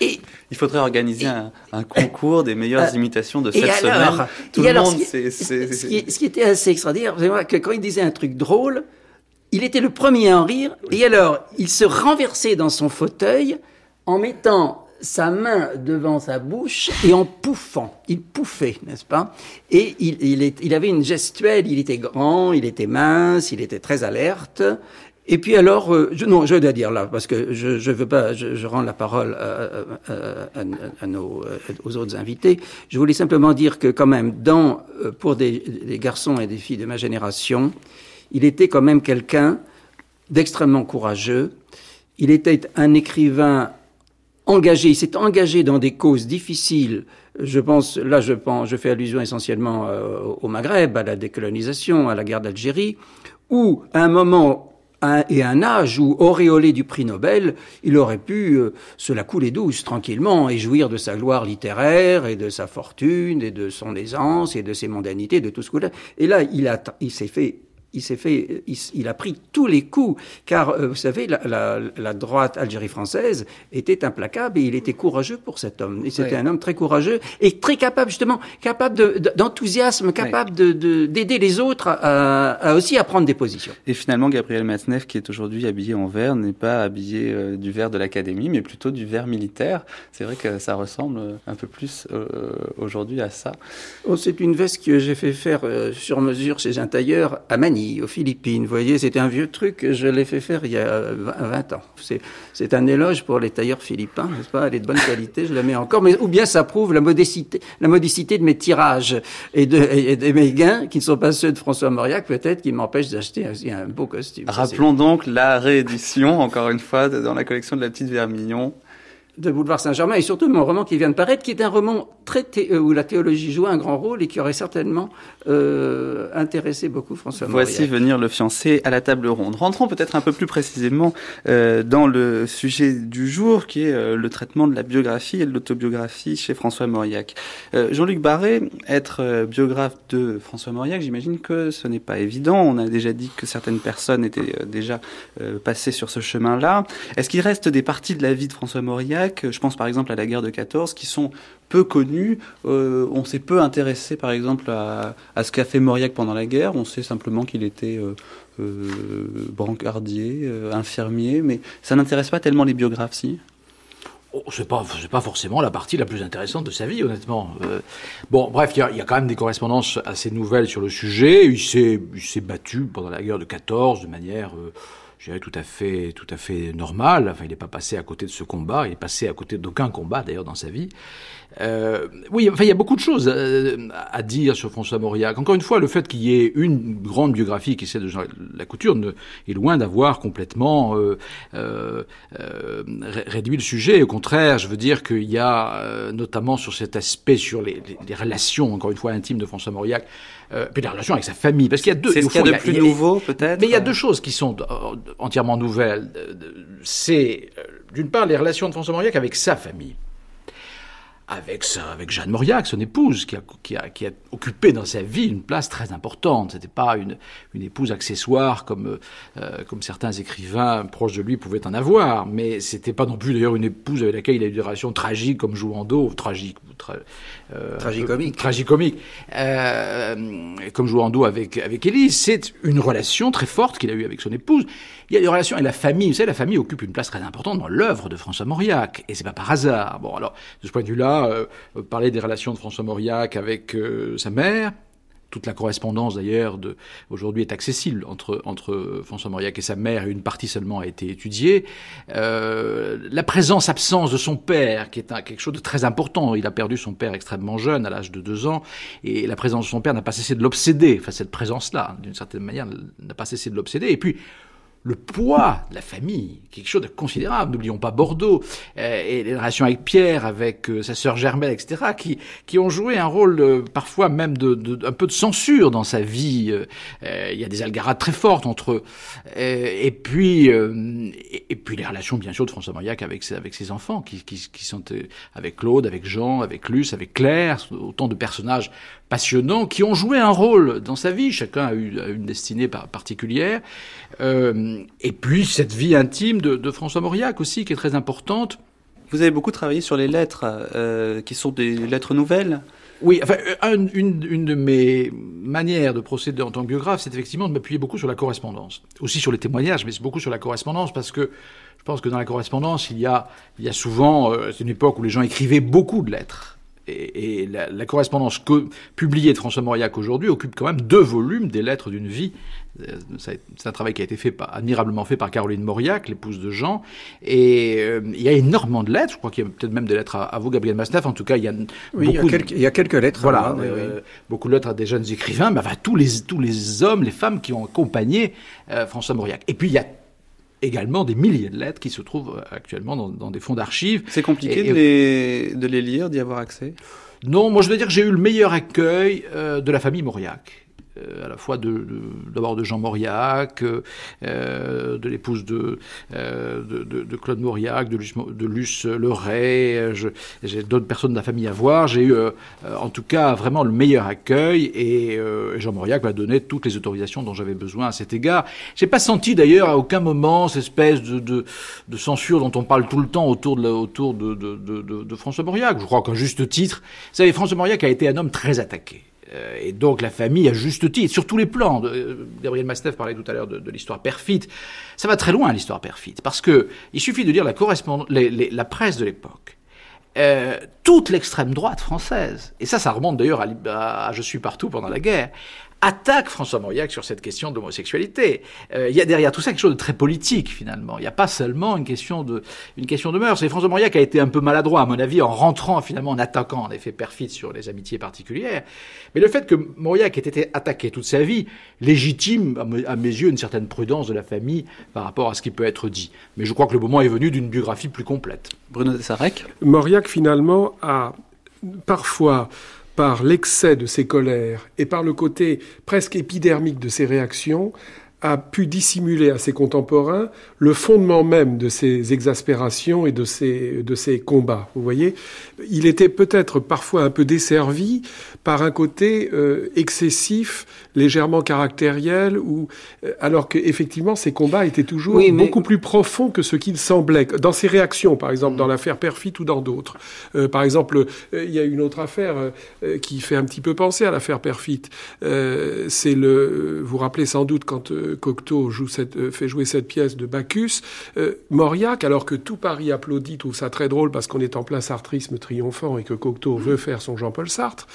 Et il faudrait organiser et, un, un, concours des meilleures euh, imitations de cette alors, semaine. Tout le alors, monde, c'est. Ce qui était assez extraordinaire, c'est que quand il disait un truc drôle, il était le premier à en rire, et alors il se renversait dans son fauteuil en mettant sa main devant sa bouche et en pouffant. Il pouffait, n'est-ce pas? Et il, avait une gestuelle, il était grand, il était mince, il était très alerte. Et puis alors, euh, je, non, je dois dire là, parce que je, je veux pas, je, rends la parole à, nos, aux autres invités. Je voulais simplement dire que quand même, euh, pour des garçons et des filles de ma génération, il était quand même quelqu'un d'extrêmement courageux. Il était un écrivain engagé, il s'est engagé dans des causes difficiles. Je pense, là, je pense, je fais allusion essentiellement euh, au Maghreb, à la décolonisation, à la guerre d'Algérie, où, à un moment, et un âge où, auréolé du prix Nobel, il aurait pu euh, se la couler douce tranquillement et jouir de sa gloire littéraire et de sa fortune et de son aisance et de ses mondanités, de tout ce que Et là, il, il s'est fait il s'est fait, il, a pris tous les coups, car euh, vous savez, la, droite Algérie française était implacable et il était courageux pour cet homme. Et c'était un homme très courageux et très capable justement, capable d'enthousiasme, capable de, d'aider les autres à, aussi à prendre des positions. Et finalement, Gabriel Matzneff, qui est aujourd'hui habillé en vert, n'est pas habillé euh, du vert de l'académie, mais plutôt du vert militaire. C'est vrai que ça ressemble un peu plus euh, aujourd'hui à ça. Oh, c'est une veste que j'ai fait faire sur mesure chez un tailleur à Manille aux Philippines. Vous voyez, c'était un vieux truc, je l'ai fait faire il y a 20 ans. C'est un éloge pour les tailleurs philippins, n'est-ce pas? Elle est de bonne qualité, je la mets encore. Mais, ou bien ça prouve la modicité, la de mes tirages et de, mes gains, qui ne sont pas ceux de François Mauriac, peut-être, qui m'empêchent d'acheter un, un beau costume. Rappelons donc la réédition, encore une fois, dans la collection de la petite Vermillon, de Boulevard Saint-Germain et surtout mon roman qui vient de paraître, qui est un roman très euh, où la théologie joue un grand rôle et qui aurait certainement euh, intéressé beaucoup François Voici venir le fiancé à la table ronde. Rentrons peut-être un peu plus précisément euh, dans le sujet du jour, qui est le traitement de la biographie et de l'autobiographie chez François Mauriac. Jean-Luc Barré, être biographe de François Mauriac, j'imagine que ce n'est pas évident. On a déjà dit que certaines personnes étaient déjà passées sur ce chemin-là. Est-ce qu'il reste des parties de la vie de François Mauriac je pense par exemple à la guerre de 14, qui sont peu connues. Euh, on s'est peu intéressé par exemple à, ce qu'a fait Mauriac pendant la guerre. On sait simplement qu'il était euh, euh, brancardier, infirmier, mais ça n'intéresse pas tellement les biographes, si? Oh, c'est pas pas forcément la partie la plus intéressante de sa vie honnêtement. bon bref il y, a, quand même des correspondances assez nouvelles sur le sujet. Il s'est s'est battu pendant la guerre de 14 de manière tout à fait, tout à fait normal. Enfin, il n'est pas passé à côté de ce combat. Il est passé à côté d'aucun combat, d'ailleurs, dans sa vie. Euh, oui, enfin, il y a beaucoup de choses euh, à dire sur François Mauriac. Encore une fois, le fait qu'il y ait une grande biographie qui est celle de Jean la Couture ne, est loin d'avoir complètement euh, euh, euh, réduit le sujet. Au contraire, je veux dire qu'il y a, euh, notamment sur cet aspect, sur les, les, les, relations, encore une fois, intimes de François Mauriac, euh, puis les relations avec sa famille. Parce qu'il y a deux. C'est ce qu'il y a de plus nouveau, peut-être. Mais il y a deux choses qui sont entièrement nouvelles. C'est, d'une part, les relations de François Mauriac avec sa famille avec ça, avec Jeanne Mauriac, son épouse, qui a, qui, a, qui a, occupé dans sa vie une place très importante. C'était pas une, une épouse accessoire comme, euh, comme certains écrivains proches de lui pouvaient en avoir, mais c'était pas non plus d'ailleurs une épouse avec laquelle il a eu des relations tragiques comme Jouando, tragiques, tra, euh, tragicomique, tragicomique, euh, comme Jouando avec avec Élise. C'est une relation très forte qu'il a eue avec son épouse. Il y a des relations avec la famille. Vous savez, la famille occupe une place très importante dans l'œuvre de François Mauriac, et c'est pas par hasard. Bon, alors de ce point de vue-là euh, parler des relations de François Mauriac avec euh, sa mère. Toute la correspondance d'ailleurs aujourd'hui est accessible entre, entre François Mauriac et sa mère, et une partie seulement a été étudiée. Euh, la présence-absence de son père, qui est un, quelque chose de très important. Il a perdu son père extrêmement jeune, à l'âge de deux ans, et la présence de son père n'a pas cessé de l'obséder. Enfin, cette présence-là, d'une certaine manière, n'a pas cessé de l'obséder. Et puis, le poids de la famille, quelque chose de considérable. N'oublions pas Bordeaux euh, et les relations avec Pierre, avec euh, sa sœur Germaine, etc., qui, qui ont joué un rôle euh, parfois même de, de, un peu de censure dans sa vie. il y a des algarades très fortes entre eux. et puis et, puis les relations bien sûr de François Mauriac avec ses, avec ses enfants, qui, qui, qui sont avec Claude, avec Jean, avec Luce, avec Claire, autant de personnages passionnants qui ont joué un rôle dans sa vie. Chacun a eu une destinée particulière. Euh, et puis cette vie intime de, de, François Mauriac aussi, qui est très importante. Vous avez beaucoup travaillé sur les lettres, euh, qui sont des lettres nouvelles oui, enfin, une, une, de mes manières de procéder en tant que biographe, c'est effectivement de m'appuyer beaucoup sur la correspondance. Aussi sur les témoignages, mais c'est beaucoup sur la correspondance parce que je pense que dans la correspondance, il y a, il y a souvent, euh, c'est une époque où les gens écrivaient beaucoup de lettres et, la, correspondance que, publiée de François Mauriac aujourd'hui occupe quand même deux volumes des lettres d'une vie. Euh, c'est un travail qui a été fait admirablement fait par Caroline Mauriac, l'épouse de Jean. Et euh, il y a énormément de lettres. Je crois qu'il y a peut-être même des lettres à, vous, Gabriel Masneff. En tout cas, il y a oui, beaucoup. Il y a, quelques, il y a quelques lettres. Voilà, euh, beaucoup de lettres à des jeunes écrivains, mais enfin tous les tous les hommes, les femmes qui ont accompagné François Mauriac. Et puis il y a également des milliers de lettres qui se trouvent euh, actuellement dans, des fonds d'archives. C'est compliqué de, les, de les lire, d'y avoir accès? Non, moi je veux dire que j'ai eu le meilleur accueil euh, de la famille Mauriac. À la fois de, d'abord de, Jean Mauriac, de l'épouse de, de, Claude Mauriac, de Luce, de Luce Leray, j'ai d'autres personnes de la famille à voir. J'ai eu en tout cas vraiment le meilleur accueil et Jean Mauriac m'a donné toutes les autorisations dont j'avais besoin à cet égard. J'ai pas senti d'ailleurs à aucun moment cette espèce de, de, censure dont on parle tout le temps autour de, autour de, de, François Mauriac. Je crois qu'un juste titre, vous savez, François Mauriac a été un homme très attaqué. Euh, et donc la famille, a juste titre, sur tous les plans, euh, Gabriel Mastef parlait tout à l'heure de, l'histoire perfide, ça va très loin l'histoire perfide, parce que il suffit de lire la, la presse de l'époque. Euh, toute l'extrême droite française, et ça, ça remonte d'ailleurs à, Je suis partout pendant la guerre, attaque François Mauriac sur cette question de l'homosexualité. Euh, il y a derrière tout ça quelque chose de très politique finalement. Il n'y a pas seulement une question de une question de mœurs. Et François Mauriac a été un peu maladroit à mon avis en rentrant finalement en attaquant en effet perfide sur les amitiés particulières. Mais le fait que Mauriac ait été attaqué toute sa vie légitime à mes yeux une certaine prudence de la famille par rapport à ce qui peut être dit. Mais je crois que le moment est venu d'une biographie plus complète. Bruno Dessarec Mauriac finalement a parfois par l'excès de ses colères et par le côté presque épidermique de ses réactions, a pu dissimuler à ses contemporains le fondement même de ses exaspérations et de ses, de ses combats. Vous voyez, il était peut-être parfois un peu desservi par un côté euh, excessif, légèrement caractériel, ou euh, alors qu'effectivement ses combats étaient toujours beaucoup plus profonds que ce qu'il semblait dans ses réactions, par exemple dans mm. l'affaire Perfit ou dans d'autres. Euh, par exemple, il y a une autre affaire qui fait un petit peu penser à l'affaire Perfit. C'est le, vous vous rappelez sans doute quand Cocteau joue cette, euh, fait jouer cette pièce de Bacchus, euh, Mauriac, alors que tout Paris applaudit, trouve ça très drôle parce qu'on est en plein sartrisme triomphant et que Cocteau veut faire son Jean-Paul Sartre,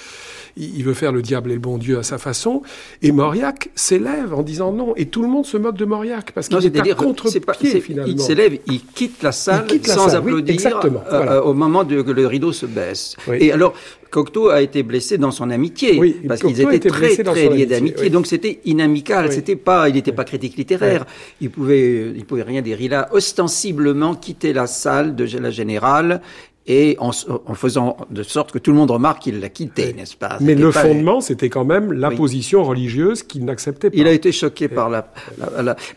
il, veut faire le diable et le bon Dieu à sa façon, et Mauriac s'élève en disant non, et tout le monde se moque de Mauriac parce qu'il est, à contre-pied finalement. Il s'élève, il quitte la salle sans applaudir exactement, euh, au moment où le rideau se baisse. Et alors, Cocteau a été blessé dans son amitié parce qu'ils étaient très très liés d'amitié. Donc c'était inamical. C'était pas, il n'était pas critique littéraire. Il pouvait, il pouvait rien dire. Il a ostensiblement quitté la salle de la générale et en, faisant de sorte que tout le monde remarque qu'il l'a quitté, n'est-ce pas? Mais le fondement, c'était quand même la position religieuse qu'il n'acceptait pas. Il a été choqué par la,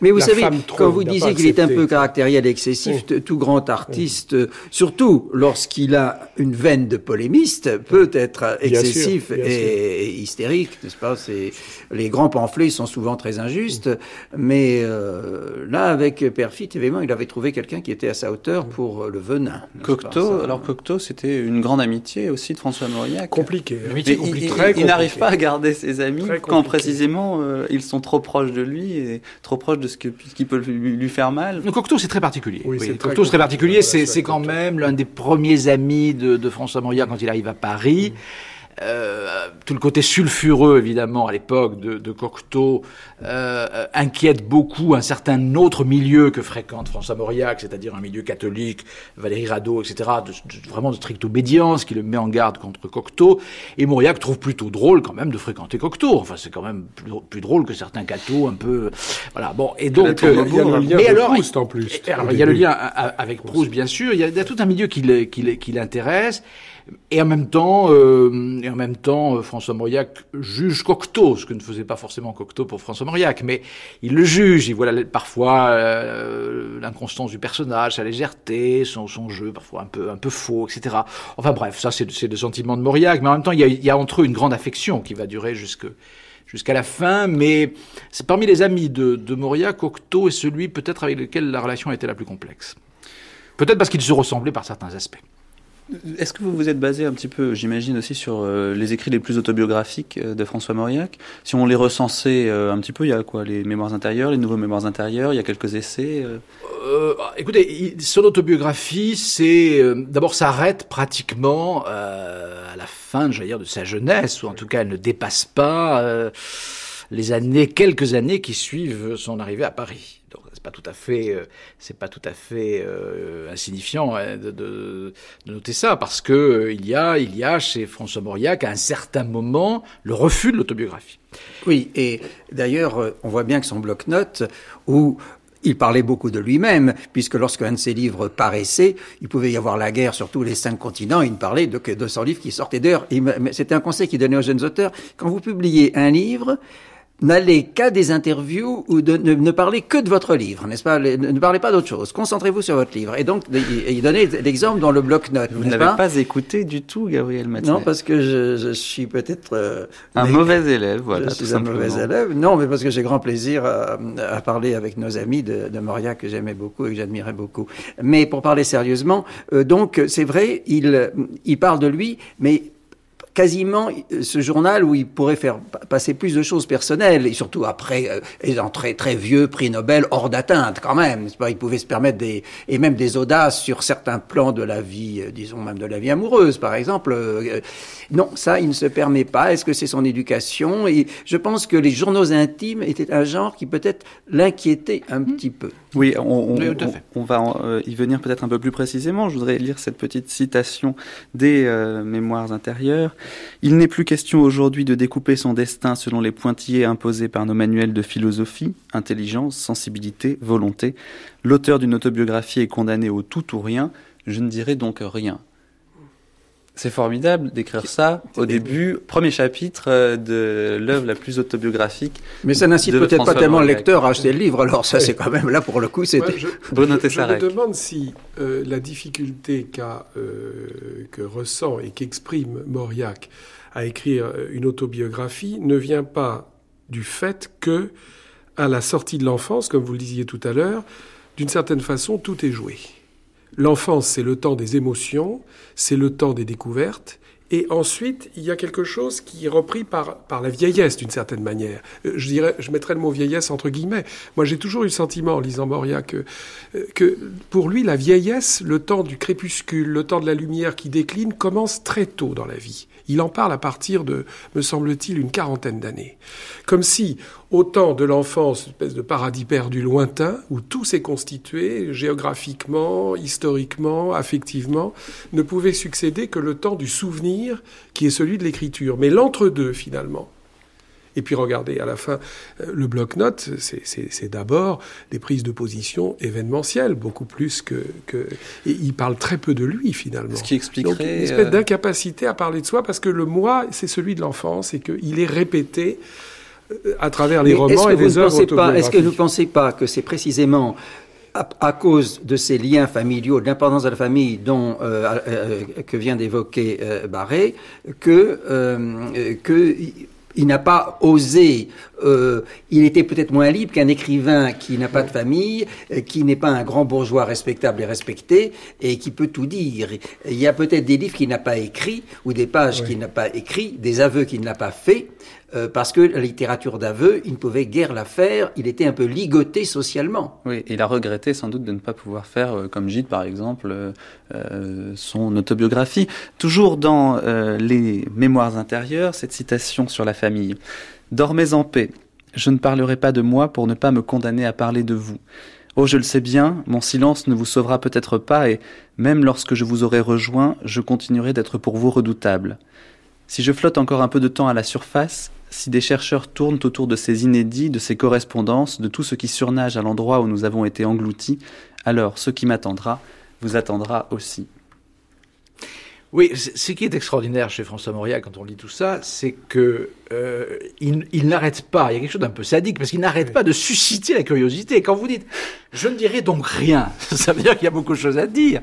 Mais vous savez, quand vous disiez qu'il est un peu caractériel et excessif, tout grand artiste, surtout lorsqu'il a une veine de polémiste, peut être excessif et, hystérique, n'est-ce pas? Les grands pamphlets sont souvent très injustes, mais euh, là, avec Perfit, évidemment, il avait trouvé quelqu'un qui était à sa hauteur pour le venin. Cocteau, alors Cocteau, c'était une grande amitié aussi de François Mauriac. Compliqué. il, n'arrive pas à garder ses amis quand précisément euh, ils sont trop proches de lui et trop proches de ce qui peut lui, faire mal. Cocteau, c'est très particulier. Oui, Cocteau, c'est très particulier. C'est quand même l'un des premiers amis de, François Mauriac quand il arrive à Paris. Mm. Euh, tout le côté sulfureux, évidemment, à l'époque de, de, Cocteau, euh, inquiète beaucoup un certain autre milieu que fréquente François Mauriac, c'est-à-dire un milieu catholique, Valérie Radeau, etc., de, vraiment de stricte obédience, qui le met en garde contre Cocteau. Et Mauriac trouve plutôt drôle, quand même, de fréquenter Cocteau. Enfin, c'est quand même plus, drôle que certains cathos, un peu... Voilà, bon, et donc... Euh, il y a le lien avec Proust, en plus. il y a le lien avec Proust, bien sûr. Il y a, il y a tout un milieu qui l'intéresse. Et en même temps, euh, et en même temps, euh, François Mauriac juge Cocteau, ce que ne faisait pas forcément Cocteau pour François Mauriac, mais il le juge. Il voit parfois euh, l'inconstance du personnage, sa légèreté, son, jeu parfois un peu un peu faux, etc. Enfin bref, ça c'est le sentiment de Mauriac, mais en même temps, il y a, entre eux une grande affection qui va durer jusqu'à la fin, mais c'est parmi les amis de, de Mauriac, Cocteau est celui peut-être avec lequel la relation a été la plus complexe. Peut-être parce qu'ils se ressemblaient par certains aspects. Est-ce que vous vous êtes basé un petit peu, j'imagine aussi, sur euh, les écrits les plus autobiographiques euh, de François Mauriac? Si on les recensait euh, un petit peu, il y a quoi? Les mémoires intérieures, les nouveaux mémoires intérieures, il y a quelques essais Écoutez, son autobiographie, c'est d'abord s'arrête pratiquement à la fin, j'allais dire, de sa jeunesse, ou en tout cas, elle ne dépasse pas les années, quelques années qui suivent son arrivée à Paris pas tout à fait, euh, c'est pas tout à fait euh, insignifiant hein, de, noter ça, parce que euh, il y a, il y a chez François Mauriac à un certain moment le refus de l'autobiographie. Oui, et d'ailleurs, on voit bien que son bloc-notes où il parlait beaucoup de lui-même, puisque lorsqu'un de ses livres paraissait, il pouvait y avoir la guerre sur tous les cinq continents, il ne parlait de que 200 livres qui sortaient d'ailleurs. C'était un conseil qu'il donnait aux jeunes auteurs. Quand vous publiez un livre, n'allez qu'à des interviews ou de, ne, ne, parlez que de votre livre, n'est-ce pas? Ne parlez pas d'autre chose. Concentrez-vous sur votre livre. Et donc, il donnait l'exemple dans le bloc-notes. Vous n'avez pas, écouté du tout, Gabriel Mathieu. Non, parce que je, je suis peut-être... Euh, un mauvais élève, voilà. Je suis un mauvais élève. Non, mais parce que j'ai grand plaisir à, à, parler avec nos amis de, de Moria que j'aimais beaucoup et que j'admirais beaucoup. Mais pour parler sérieusement, euh, donc, c'est vrai, il, il parle de lui, mais quasiment euh, ce journal où il pourrait faire passer plus de choses personnelles, et surtout après, euh, étant très très vieux, prix Nobel hors d'atteinte quand même. Pas, il pouvait se permettre des et même des audaces sur certains plans de la vie, euh, disons même de la vie amoureuse, par exemple. Euh, non, ça, il ne se permet pas. Est-ce que c'est son éducation? Et je pense que les journaux intimes étaient un genre qui peut-être l'inquiétait un mmh. petit peu. Oui, on, on, on, on va euh, y venir peut-être un peu plus précisément. Je voudrais lire cette petite citation des euh, mémoires intérieures. Il n'est plus question aujourd'hui de découper son destin selon les pointillés imposés par nos manuels de philosophie, intelligence, sensibilité, volonté. L'auteur d'une autobiographie est condamné au tout ou rien. Je ne dirai donc rien. C'est formidable d'écrire ça au début, premier chapitre euh, de l'œuvre la plus autobiographique. Mais ça n'incite peut-être pas tellement le lecteur à acheter le livre, alors ça c'est quand même là pour le coup c'était. Je, Bruno je me demande si euh, la difficulté qu'a, euh, que ressent et qu'exprime Mauriac à écrire une autobiographie ne vient pas du fait que, à la sortie de l'enfance, comme vous le disiez tout à l'heure, d'une certaine façon tout est joué. L'enfance, c'est le temps des émotions, c'est le temps des découvertes, et ensuite, il y a quelque chose qui est repris par, par la vieillesse, d'une certaine manière. Euh, je dirais, je mettrais le mot vieillesse entre guillemets. Moi, j'ai toujours eu le sentiment, en lisant Moria, que, euh, que pour lui, la vieillesse, le temps du crépuscule, le temps de la lumière qui décline, commence très tôt dans la vie. Il en parle à partir de, me semble-t-il, une quarantaine d'années. Comme si, au temps de l'enfance, espèce de paradis perdu lointain, où tout s'est constitué, géographiquement, historiquement, affectivement, ne pouvait succéder que le temps du souvenir, qui est celui de l'écriture. Mais l'entre-deux, finalement, et puis regardez, à la fin, euh, le bloc-notes, c'est d'abord des prises de position événementielles, beaucoup plus que... que... Et il parle très peu de lui, finalement. Ce qui expliquerait... Donc, une espèce d'incapacité à parler de soi, parce que le moi, c'est celui de l'enfance, et qu'il est répété euh, à travers les Mais romans et les œuvres Est-ce que vous ne pensez pas que c'est précisément à, à, cause de ces liens familiaux, de l'importance de la famille dont euh, euh, que vient d'évoquer euh, Barré, que, que il n'a pas osé. Euh, il était peut-être moins libre qu'un écrivain qui n'a pas de famille, euh, qui n'est pas un grand bourgeois respectable et respecté, et qui peut tout dire. Il y a peut-être des livres qu'il n'a pas écrits, ou des pages oui. qu'il n'a pas écrits, des aveux qu'il n'a pas faits, euh, parce que la littérature d'aveu, il ne pouvait guère la faire, il était un peu ligoté socialement. Oui, il a regretté sans doute de ne pas pouvoir faire, euh, comme Gide par exemple, euh, son autobiographie. Toujours dans les mémoires intérieures, cette citation sur la famille. Dormez en paix, je ne parlerai pas de moi pour ne pas me condamner à parler de vous. Oh, je le sais bien, mon silence ne vous sauvera peut-être pas, et même lorsque je vous aurai rejoint, je continuerai d'être pour vous redoutable. Si je flotte encore un peu de temps à la surface, si des chercheurs tournent autour de ces inédits, de ces correspondances, de tout ce qui surnage à l'endroit où nous avons été engloutis, alors ce qui m'attendra vous attendra aussi. Oui, ce qui est extraordinaire chez François Moria quand on lit tout ça, c'est que euh, il, n'arrête pas. Il y a quelque chose d'un peu sadique parce qu'il n'arrête pas de susciter la curiosité. Quand vous dites, je ne dirai donc rien, <laughs> ça veut dire qu'il y a beaucoup de choses à dire.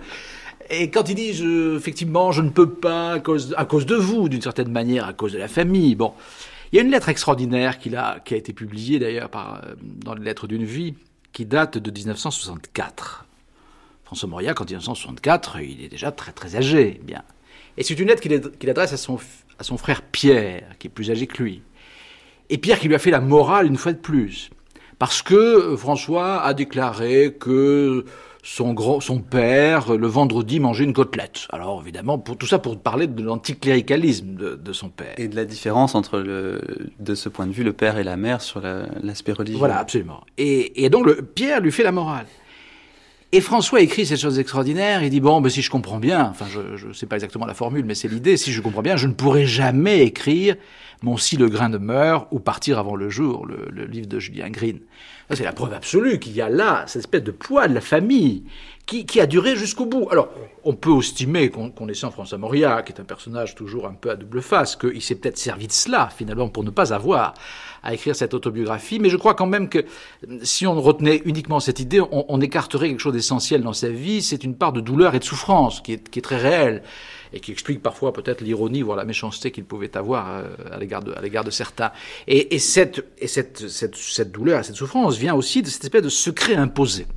Et quand il dit, je, effectivement, je ne peux pas à cause, de vous, d'une certaine manière, à cause de la famille. Bon, il y a une lettre extraordinaire qu'il a, qui a été publiée d'ailleurs euh, dans les lettres d'une vie, qui date de 1964. François Moria, en 1964, il est déjà très très âgé. Bien. Et c'est une lettre qu'il qu adresse à son, à son frère Pierre, qui est plus âgé que lui. Et Pierre qui lui a fait la morale une fois de plus. Parce que François a déclaré que son, grand, son père, le vendredi, mangeait une côtelette. Alors évidemment, pour, tout ça pour parler de l'anticléricalisme de, de, son père. Et de la différence entre, le, de ce point de vue, le père et la mère sur l'aspect la, religieux. Voilà, absolument. Et, et donc le, Pierre lui fait la morale. Et François écrit cette chose extraordinaire, il dit, bon, ben, si je comprends bien, enfin je ne sais pas exactement la formule, mais c'est l'idée, si je comprends bien, je ne pourrai jamais écrire mon Si le grain demeure ou Partir avant le jour, le, le livre de Julien Green. C'est la preuve absolue qu'il y a là cette espèce de poids de la famille qui, a duré jusqu'au bout. Alors, on peut estimer, connaissant François Moria, qui est un personnage toujours un peu à double face, qu'il s'est peut-être servi de cela, finalement, pour ne pas avoir à écrire cette autobiographie, mais je crois quand même que si on retenait uniquement cette idée, on, écarterait quelque chose d'essentiel dans sa vie, c'est une part de douleur et de souffrance qui est très réelle et qui explique parfois peut-être l'ironie, voire la méchanceté qu'il pouvait avoir euh, à l'égard de, certains. Et, et, cette, et cette, cette, cette douleur et cette souffrance vient aussi de cette espèce de secret imposé.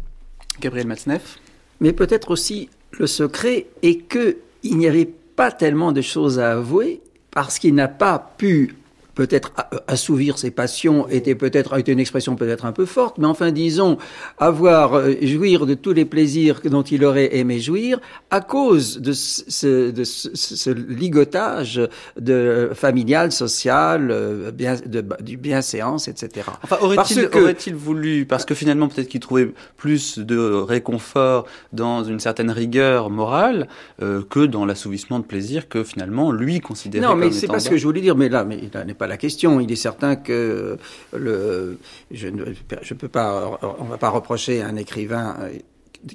Gabriel Matzneff Mais peut-être aussi le secret est qu'il n'y avait pas tellement de choses à avouer parce qu'il n'a pas pu peut-être assouvir ses passions était peut-être été une expression peut-être un peu forte, mais enfin disons avoir euh, jouir de tous les plaisirs dont il aurait aimé jouir à cause de ce, de ce, ce ligotage de familial, social, euh, bien, de, du bienséance, etc. Enfin, aurait-il aurait voulu, parce que finalement peut-être qu'il trouvait plus de réconfort dans une certaine rigueur morale euh, que dans l'assouvissement de plaisir que finalement lui considérait. Non, mais c'est pas ce que je voulais dire. Mais là, mais là n'est pas la question. Il est certain que le, je ne peux pas, on va pas reprocher à un écrivain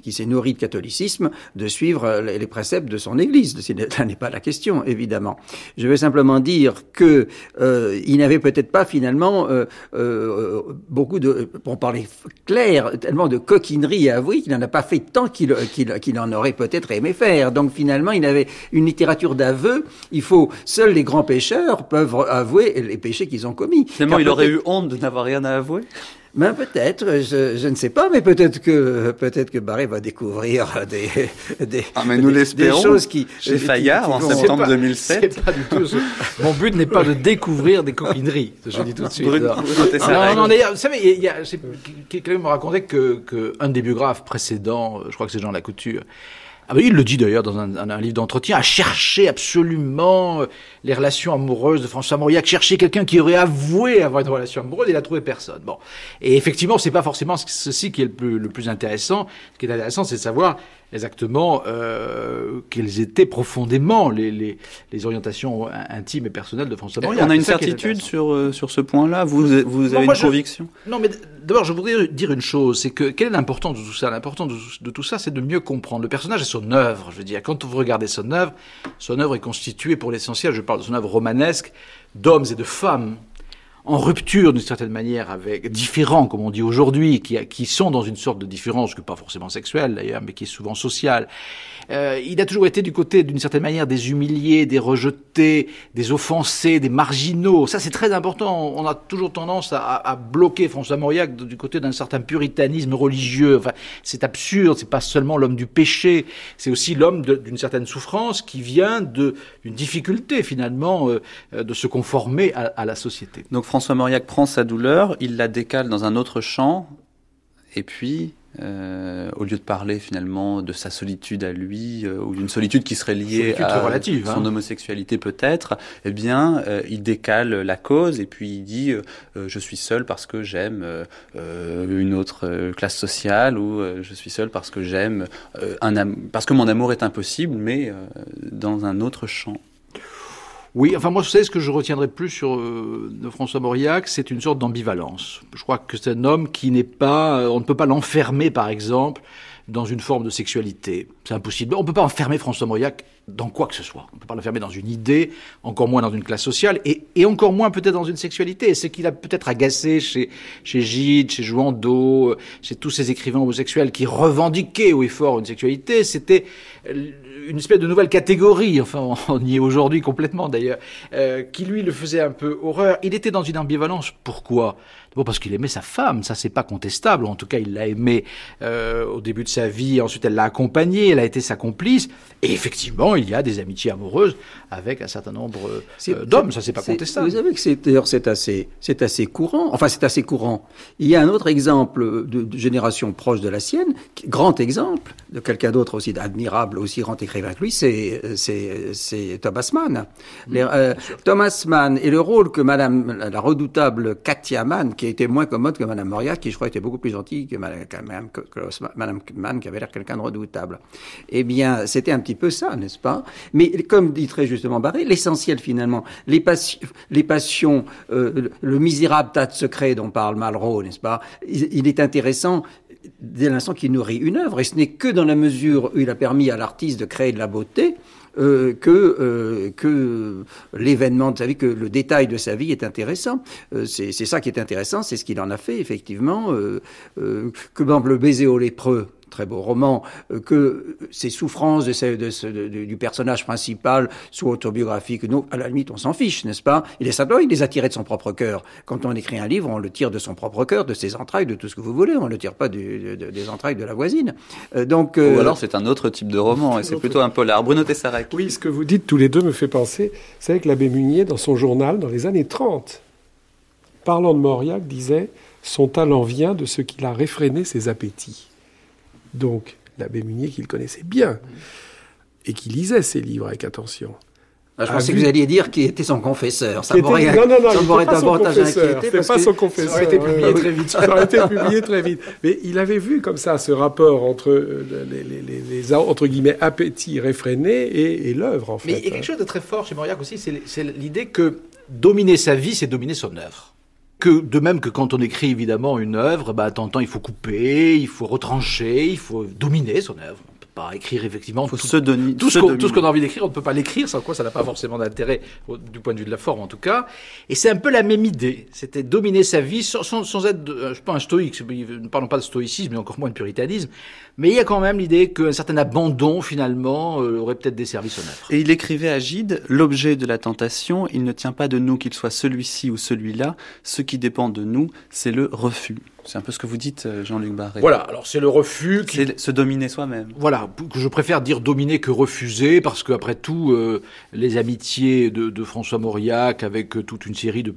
qui s'est nourri de catholicisme, de suivre les préceptes de son Église. Ce n'est pas la question, évidemment. Je veux simplement dire que euh, il n'avait peut-être pas finalement euh, euh, beaucoup de, pour parler clair, tellement de coquinerie à avouer qu'il n'en a pas fait tant qu'il qu'il en aurait peut-être aimé faire. Donc finalement, il avait une littérature d'aveu. Il faut seuls les grands pécheurs peuvent avouer les péchés qu'ils ont commis. Finalement, il aurait eu honte de n'avoir rien à avouer. Ben peut-être, je, je, ne sais pas, mais peut-être que peut-être que Barré va découvrir des des, ah, mais nous des, des choses qui chez Fayard en septembre pas, 2007. Pas du tout ce... Mon but n'est pas de découvrir des coquineries, je dis tout de suite. Brune, non, non, non, vous savez, il y a, quelqu'un me racontait que, que un des biographes précédents, je crois que c'est Jean Lacouture, ah ben, il le dit d'ailleurs dans un, un livre d'entretien, a cherché absolument euh, les relations amoureuses de François Mauriac, chercher quelqu'un qui aurait avoué avoir une relation amoureuse, il a trouvé personne. Bon, et effectivement, c'est pas forcément ceci qui est le plus, le plus intéressant. Ce qui est intéressant, c'est de savoir exactement euh, quelles étaient profondément les, les, les, orientations intimes et personnelles de François Mauriac. On a une certitude sur, euh, sur ce point-là? Vous, vous avez non, une conviction je, Non, mais d'abord, je voudrais dire une chose, c'est que quelle est l'importance de tout ça? L'importance de, de, tout ça, c'est de mieux comprendre. Le personnage et son œuvre. Je veux dire, quand vous regardez son œuvre, son œuvre est constituée pour l'essentiel, je parle de son œuvre romanesque, d'hommes et de femmes en rupture d'une certaine manière avec différents, comme on dit aujourd'hui, qui, sont dans une sorte de différence, que pas forcément sexuelle d'ailleurs, mais qui est souvent sociale. Euh, il a toujours été du côté, d'une certaine manière, des humiliés, des rejetés, des offensés, des marginaux. Ça, c'est très important. On a toujours tendance à, bloquer François Mauriac du côté d'un certain puritanisme religieux. Enfin, c'est absurde. C'est pas seulement l'homme du péché. C'est aussi l'homme d'une certaine souffrance qui vient d'une difficulté finalement euh, de se conformer à, la société. François Mauriac prend sa douleur, il la décale dans un autre champ, et puis euh, au lieu de parler finalement de sa solitude à lui euh, ou d'une solitude qui serait liée à relative, son hein. homosexualité peut-être, eh bien euh, il décale la cause et puis il dit je suis seul parce que j'aime une autre classe sociale ou je suis seul parce que j'aime un parce que mon amour est impossible mais dans un autre champ. Oui, enfin moi, vous savez, ce que je retiendrai plus sur euh, François Mauriac, c'est une sorte d'ambivalence. Je crois que c'est un homme qui n'est pas, euh, on ne peut pas l'enfermer, par exemple, dans une forme de sexualité. C'est impossible. On ne peut pas enfermer François Mauriac dans quoi que ce soit. On ne peut pas l'enfermer dans une idée, encore moins dans une classe sociale, et, encore moins peut-être dans une sexualité. Et ce qu'il a peut-être agacé chez, chez Gide, chez Jouandeau, chez tous ces écrivains homosexuels qui revendiquaient haut et fort une sexualité, c'était une espèce de nouvelle catégorie, enfin <laughs> on y est aujourd'hui complètement d'ailleurs, euh, qui lui le faisait un peu horreur. Il était dans une ambivalence. Pourquoi? D'abord parce qu'il aimait sa femme, ça c'est pas contestable. En tout cas, il l'a aimée euh, au début de sa vie. Ensuite, elle l'a accompagnée, elle a été sa complice. Et effectivement, il y a des amitiés amoureuses avec un certain nombre euh, d'hommes. Ça c'est pas contestable. Vous savez que c'est d'ailleurs c'est assez c'est assez courant. Enfin, c'est assez courant. Il y a un autre exemple de, de génération proche de la sienne, grand exemple de quelqu'un d'autre aussi admirable, aussi grand écrivain que lui, c'est c'est Thomas Mann. Les, euh, Thomas Mann et le rôle que Madame la redoutable Katia Mann qui était moins commode que Madame Moria, qui je crois était beaucoup plus gentille que Madame, Mann, qui avait l'air quelqu'un de redoutable. Eh bien, c'était un petit peu ça, n'est-ce pas? Mais comme dit très justement Barré, l'essentiel finalement, les, passions, euh, le, le, misérable tas de secrets dont parle Malraux, n'est-ce pas? Il, il est intéressant dès l'instant qu'il nourrit une œuvre. Et ce n'est que dans la mesure où il a permis à l'artiste de créer de la beauté euh, que, euh, que l'événement de sa vie, que le détail de sa vie est intéressant. Euh, c'est ça qui est intéressant, c'est ce qu'il en a fait, effectivement. Euh, euh, que, exemple, le baiser au lépreux, très beau roman, euh, que ces souffrances de ce, de ce, de, du personnage principal soient autobiographiques. Nous, à la limite, on s'en fiche, n'est-ce pas? Il est simplement, il les a tirés de son propre cœur. Quand on écrit un livre, on le tire de son propre cœur, de ses entrailles, de tout ce que vous voulez. On ne le tire pas du, de, des entrailles de la voisine. Euh, donc, euh... Ou alors c'est un autre type de roman, et c'est plutôt un polar. Bruno Tessarek. Oui, ce que vous dites tous les deux me fait penser, c'est que l'abbé Munier, dans son journal, dans les années 30, parlant de Mauriac, disait Son talent vient de ce qu'il a réfréné ses appétits donc l'abbé Munier qu'il connaissait bien et qui lisait ses livres avec attention. Ah, je pensais vu... que vous alliez dire qu'il était son confesseur. Ça m'aurait non, non, non, ça davantage inquiété. C'était pas son confesseur. Ça aurait été publié ouais, très vite. ça aurait été publié très vite. Mais il avait vu comme ça ce rapport entre les, les, les, les entre guillemets appétits réfrénés et, et l'œuvre en fait. Mais il y a quelque chose de très fort chez Mauriac aussi, c'est l'idée que dominer sa vie, c'est dominer son œuvre que de même que quand on écrit évidemment une œuvre, bah, temps il faut couper, il faut retrancher, il faut dominer son œuvre. On peut pas écrire effectivement faut tout, se donner, tout, ce qu'on, a envie d'écrire, on ne peut pas l'écrire, sans quoi ça n'a pas forcément d'intérêt du point de vue de la forme en tout cas. Et c'est un peu la même idée, c'était dominer sa vie sans, sans, sans être, euh, je suis pas un stoïque, ne parlons pas de stoïcisme, mais encore moins de puritanisme, mais il y a quand même l'idée qu'un certain abandon, finalement, euh, aurait peut-être desservi son œuvre. Et il écrivait à Gide, l'objet de la tentation, il ne tient pas de nous qu'il soit celui-ci ou celui-là, ce qui dépend de nous, c'est le refus. C'est un peu ce que vous dites, Jean-Luc Barré. Voilà, alors c'est le refus. Qui... C'est se dominer soi-même. Voilà, que je préfère dire dominer que refuser, parce qu'après tout, euh, les amitiés de, de, François Mauriac avec euh, toute une série de,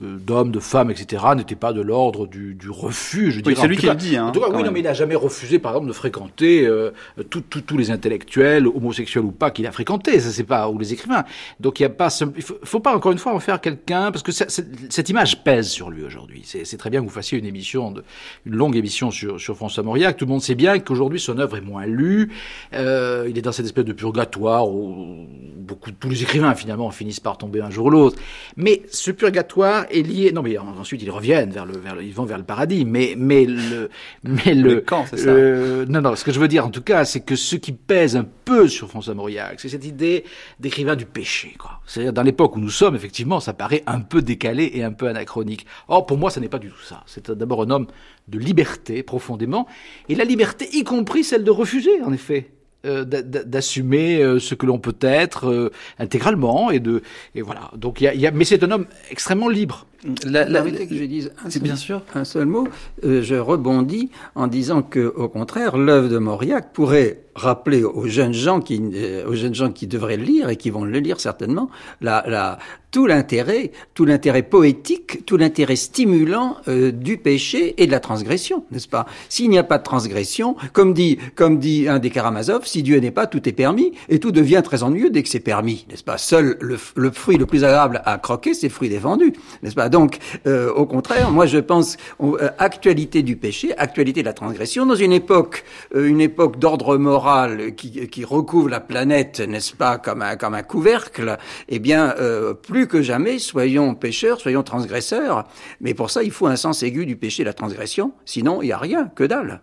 d'hommes, de, de, femmes, etc., n'étaient pas de l'ordre du, du, refus, je oui, C'est lui qui le dit. Hein, en tout cas, oui, même. non, mais il n'a jamais refusé, par exemple, de fréquenter euh, tous les intellectuels, homosexuels ou pas, qu'il a fréquentés, ça c'est pas, ou les écrivains. Donc il n'y a pas, il faut, faut, pas encore une fois en faire quelqu'un, parce que ça, cette image pèse sur lui aujourd'hui. C'est très bien que vous fassiez une émission, de, une longue émission sur, sur François Mauriac. Tout le monde sait bien qu'aujourd'hui son œuvre est moins lue. Euh, il est dans cette espèce de purgatoire où beaucoup, tous les écrivains finalement finissent par tomber un jour ou l'autre. Mais ce purgatoire est lié. Non, mais ensuite ils reviennent vers le, vers le, ils vont vers le paradis. Mais, mais le, mais le, le camp, c'est ça. Euh, non, non. Ce que je veux dire en tout cas, c'est que ce qui pèse un peu sur François Mauriac, c'est cette idée d'écrivain du péché. C'est-à-dire dans l'époque où nous sommes, effectivement, ça paraît un peu décalé et un peu anachronique. Or, pour moi, ça n'est pas du tout ça. C'est d'abord un homme de liberté profondément, et la liberté, y compris celle de refuser, en effet. Euh, d'assumer euh, ce que l'on peut être euh, intégralement et de et voilà donc il y a mais c'est un homme extrêmement libre la, la, la que je dise un seul, bien sûr. un seul mot. Euh, je rebondis en disant que au contraire l'œuvre de Mauriac pourrait rappeler aux jeunes gens qui euh, aux jeunes gens qui devraient le lire et qui vont le lire certainement la, la tout l'intérêt tout l'intérêt poétique tout l'intérêt stimulant euh, du péché et de la transgression n'est-ce pas? S'il n'y a pas de transgression comme dit comme dit un des Karamazov si Dieu n'est pas tout est permis et tout devient très ennuyeux dès que c'est permis n'est-ce pas? Seul le, le fruit le plus agréable à croquer c'est le fruit défendu n'est-ce pas? Donc, euh, au contraire, moi je pense euh, actualité du péché, actualité de la transgression dans une époque, euh, une époque d'ordre moral qui, qui, recouvre la planète, n'est-ce pas, comme un comme un couvercle. Eh bien, euh, plus que jamais, soyons pécheurs, soyons transgresseurs. Mais pour ça, il faut un sens aigu du péché de la transgression. Sinon, il n'y a rien, que dalle.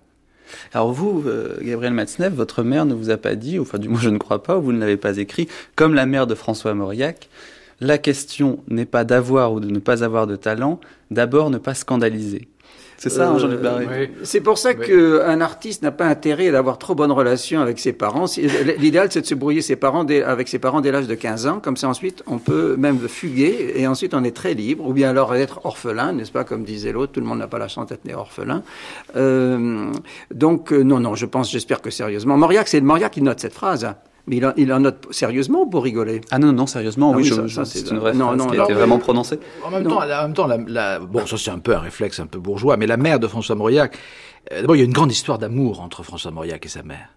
Alors vous, euh, Gabriel Matzneff, votre mère ne vous a pas dit, enfin du moins je ne crois pas, ou vous ne l'avez pas écrit, comme la mère de François Mauriac, la question n'est pas d'avoir ou de ne pas avoir de talent, d'abord ne pas scandaliser. C'est ça, euh, hein, Jean-Luc Barré oui. C'est pour ça oui. qu'un artiste n'a pas intérêt d'avoir trop bonne relation avec ses parents. L'idéal, c'est de se brouiller ses parents dès, avec ses parents dès l'âge de 15 ans. Comme ça, ensuite, on peut même fuguer et ensuite, on est très libre. Ou bien alors être orphelin, n'est-ce pas Comme disait l'autre, tout le monde n'a pas la chance d'être né orphelin. Euh, donc, euh, non, non, je pense, j'espère que sérieusement. Mauriac, c'est Mauriac qui note cette phrase. Mais il en, il en note sérieusement pour rigoler? Ah non, non, sérieusement, ah oui, c'est une vraie non, phrase non, qui a été vraiment prononcée. En même temps, en même temps la, la, bon, ça c'est un peu un réflexe un peu bourgeois, mais la mère de François Mauriac, euh, d'abord il y a une grande histoire d'amour entre François Mauriac et sa mère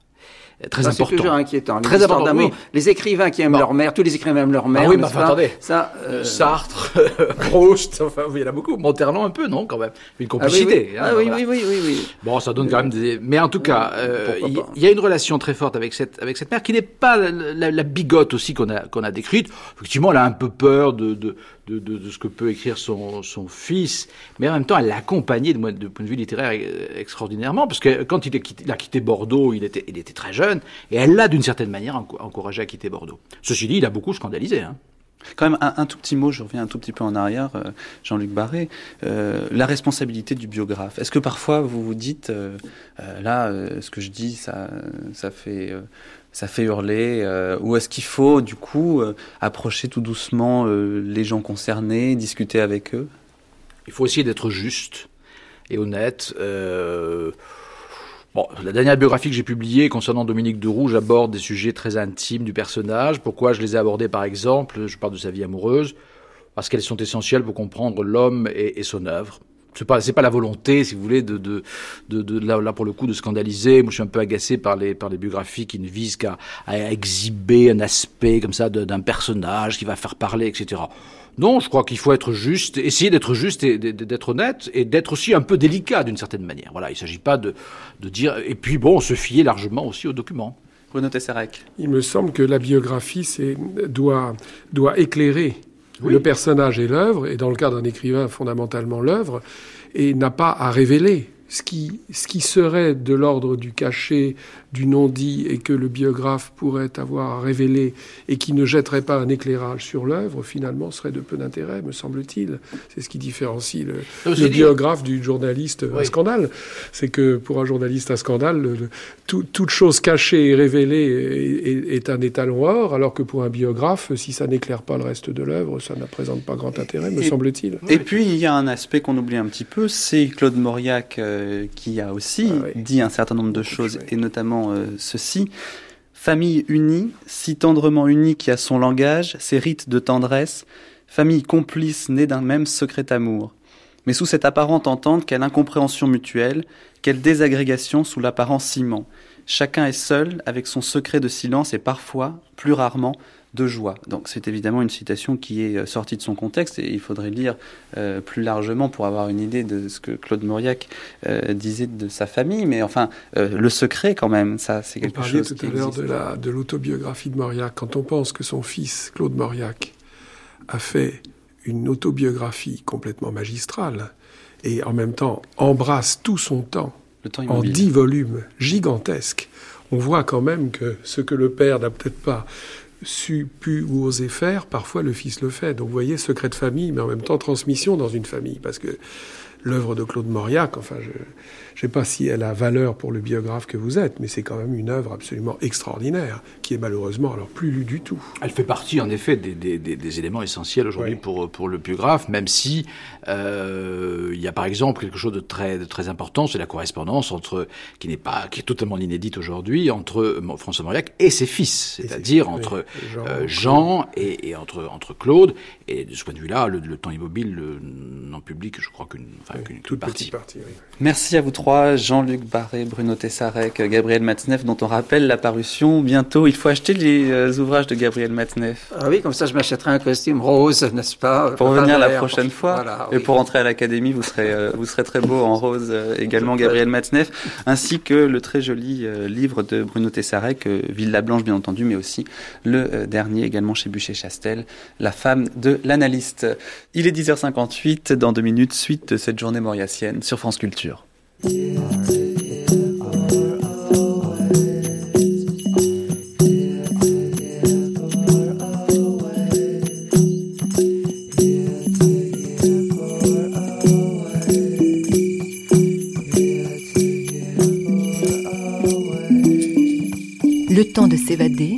très ça, important. C'est toujours inquiétant. Très important d'amour. Oui. Les écrivains qui aiment leur mère, tous les écrivains aiment leur mère. Ah oui, mais enfin, attendez. Ça, euh... Sartre, <laughs> Proust, enfin, il y en a beaucoup. Monterland un peu, non, quand même. Une complicité. Ah oui, oui. Hein, ah, oui, voilà. oui, oui, oui, oui, Bon, ça donne quand même des. Mais en tout cas, euh, il euh, y, y, a une relation très forte avec cette avec cette mère qui n'est pas la, la, la bigote aussi qu'on a qu'on a décrite. Effectivement, elle a un peu peur de de, de, ce que peut écrire son, fils, mais en même temps, elle l'a accompagné de, de, point de vue littéraire extraordinairement, parce que quand il, a quitté Bordeaux, il était, très jeune, et elle l'a d'une certaine manière encouragé à quitter Bordeaux. Ceci dit, il a beaucoup scandalisé. Hein. Quand même, un, tout petit mot, je reviens un tout petit peu en arrière, euh, Jean-Luc Barré, euh, la responsabilité du biographe. Est-ce que parfois vous vous dites, euh, là, ce que je dis, ça fait ça fait hurler Ou est-ce qu'il faut, du coup, approcher tout doucement les gens concernés, discuter avec eux? Il faut essayer d'être juste et honnête la dernière biographie que j'ai publiée concernant Dominique de Rouge aborde des sujets très intimes du personnage. Pourquoi je les ai abordés par exemple? Je parle de sa vie amoureuse, parce qu'elles sont essentielles pour comprendre l'homme et, son œuvre. C'est pas, pas la volonté, si vous voulez, de, de, de, là, pour le coup, de scandaliser. Moi, je suis un peu agacé par les, par les biographies qui ne visent qu'à exhiber un aspect comme ça d'un personnage qui va faire parler, etc. Non, je crois qu'il faut être juste, essayer d'être juste et d'être honnête et d'être aussi un peu délicat d'une certaine manière. Voilà, il ne s'agit pas de, de, dire. Et puis bon, se fier largement aussi aux documents. Bruno Tesserec. Il me semble que la biographie doit, doit éclairer le personnage et l'œuvre, et dans le cas d'un écrivain, fondamentalement l'œuvre, et n'a pas à révéler ce qui, ce qui serait de l'ordre du cachet, du non-dit, et que le biographe pourrait avoir révélé, et qui ne jetterait pas un éclairage sur l'œuvre, finalement serait de peu d'intérêt, me semble-t-il. C'est ce qui différencie le, biographe du journaliste à scandale. C'est que pour un journaliste à scandale, toute chose cachée et révélée est, un étalon or, alors que pour un biographe, si ça n'éclaire pas le reste de l'œuvre, ça ne présente pas grand intérêt, me semble-t-il. Et puis, il y a un aspect qu'on oublie un petit peu, c'est Claude Mauriac. Euh, qui a aussi ah dit un certain nombre de choses, et notamment euh, ceci. Famille unie, si tendrement unie qui a son langage, ses rites de tendresse, famille complice née d'un même secret amour. Mais sous cette apparente entente, quelle incompréhension mutuelle, quelle désagrégation sous l'apparent ciment. Chacun est seul avec son secret de silence et parfois, plus rarement, de joie. Donc c'est évidemment une citation qui est euh, sortie de son contexte et il faudrait lire euh, plus largement pour avoir une idée de ce que Claude Mauriac euh, disait de sa famille. Mais enfin, le secret quand même, ça c'est quelque chose. On parlait tout à l'heure de la de l'autobiographie de Mauriac. Quand on pense que son fils Claude Mauriac a fait une autobiographie complètement magistrale et en même temps embrasse tout son temps, temps en dix volumes gigantesques, on voit quand même que ce que le père n'a peut-être pas su, pu ou osé faire, parfois le fils le fait. Donc vous voyez, secret de famille, mais en même temps transmission dans une famille, parce que l'œuvre de Claude Mauriac, enfin je je ne sais pas si elle a valeur pour le biographe que vous êtes, mais c'est quand même une œuvre absolument extraordinaire, qui est malheureusement alors plus lue du tout. Elle fait partie en effet des, des, des, éléments essentiels aujourd'hui pour, pour le biographe, même si euh, il y a par exemple quelque chose de très, de très important, c'est la correspondance entre, qui n'est pas, qui est totalement inédite aujourd'hui, entre François Mauriac et ses fils, c'est-à-dire entre Jean, euh, et, et, entre, entre Claude. Et de ce point de vue-là, le, temps immobile n'en publie que je crois qu'une enfin, toute partie. partie Merci à vous trois. Jean-Luc Barré, Bruno Tessarek, Gabriel Matzneff, dont on rappelle l'apparition bientôt. Il faut acheter les euh, ouvrages de Gabriel Matzneff. Ah oui, comme ça je m'achèterai un costume rose, n'est-ce pas? Pour venir la prochaine fois. et pour entrer à l'académie, vous serez, euh, vous serez très beau en rose euh, également, Gabriel Matzneff, ainsi que le très joli livre de Bruno Tessarek, Villa Blanche bien entendu, mais aussi le dernier également chez Bûcher-Chastel, La femme de l'analyste. Il est 10h58, dans deux minutes, suite de cette journée mauriacienne sur France Culture. Le temps de s'évader,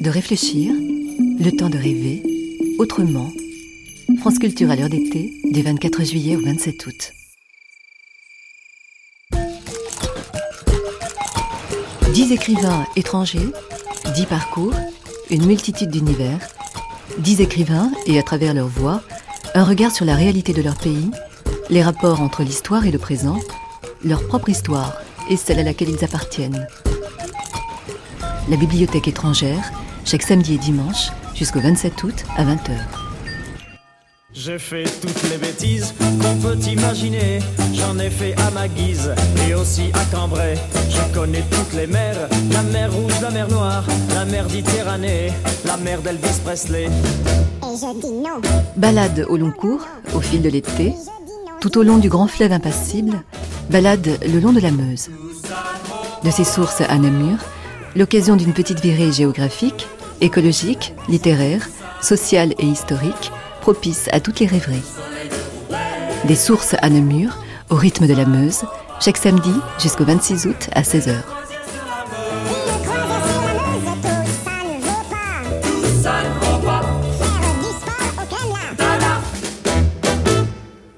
de réfléchir, le temps de rêver, France Culture à l'heure d'été, du 24 juillet au 27 août. Dix écrivains étrangers, dix parcours, une multitude d'univers, dix écrivains et à travers leur voix, un regard sur la réalité de leur pays, les rapports entre l'histoire et le présent, leur propre histoire et celle à laquelle ils appartiennent. La bibliothèque étrangère, chaque samedi et dimanche, jusqu'au 27 août à 20h. J'ai fait toutes les bêtises qu'on peut imaginer. J'en ai fait à ma guise et aussi à Cambrai. Je connais toutes les mers la mer rouge, la mer noire, la mer Méditerranée, la mer d'Elvis Presley. Balade au long cours, au fil de l'été, tout au long du grand fleuve impassible, balade le long de la Meuse. De ses sources à Namur, l'occasion d'une petite virée géographique, écologique, littéraire, sociale et historique, propice à toutes les rêveries. Des sources à Namur, au rythme de la Meuse, chaque samedi jusqu'au 26 août à 16h.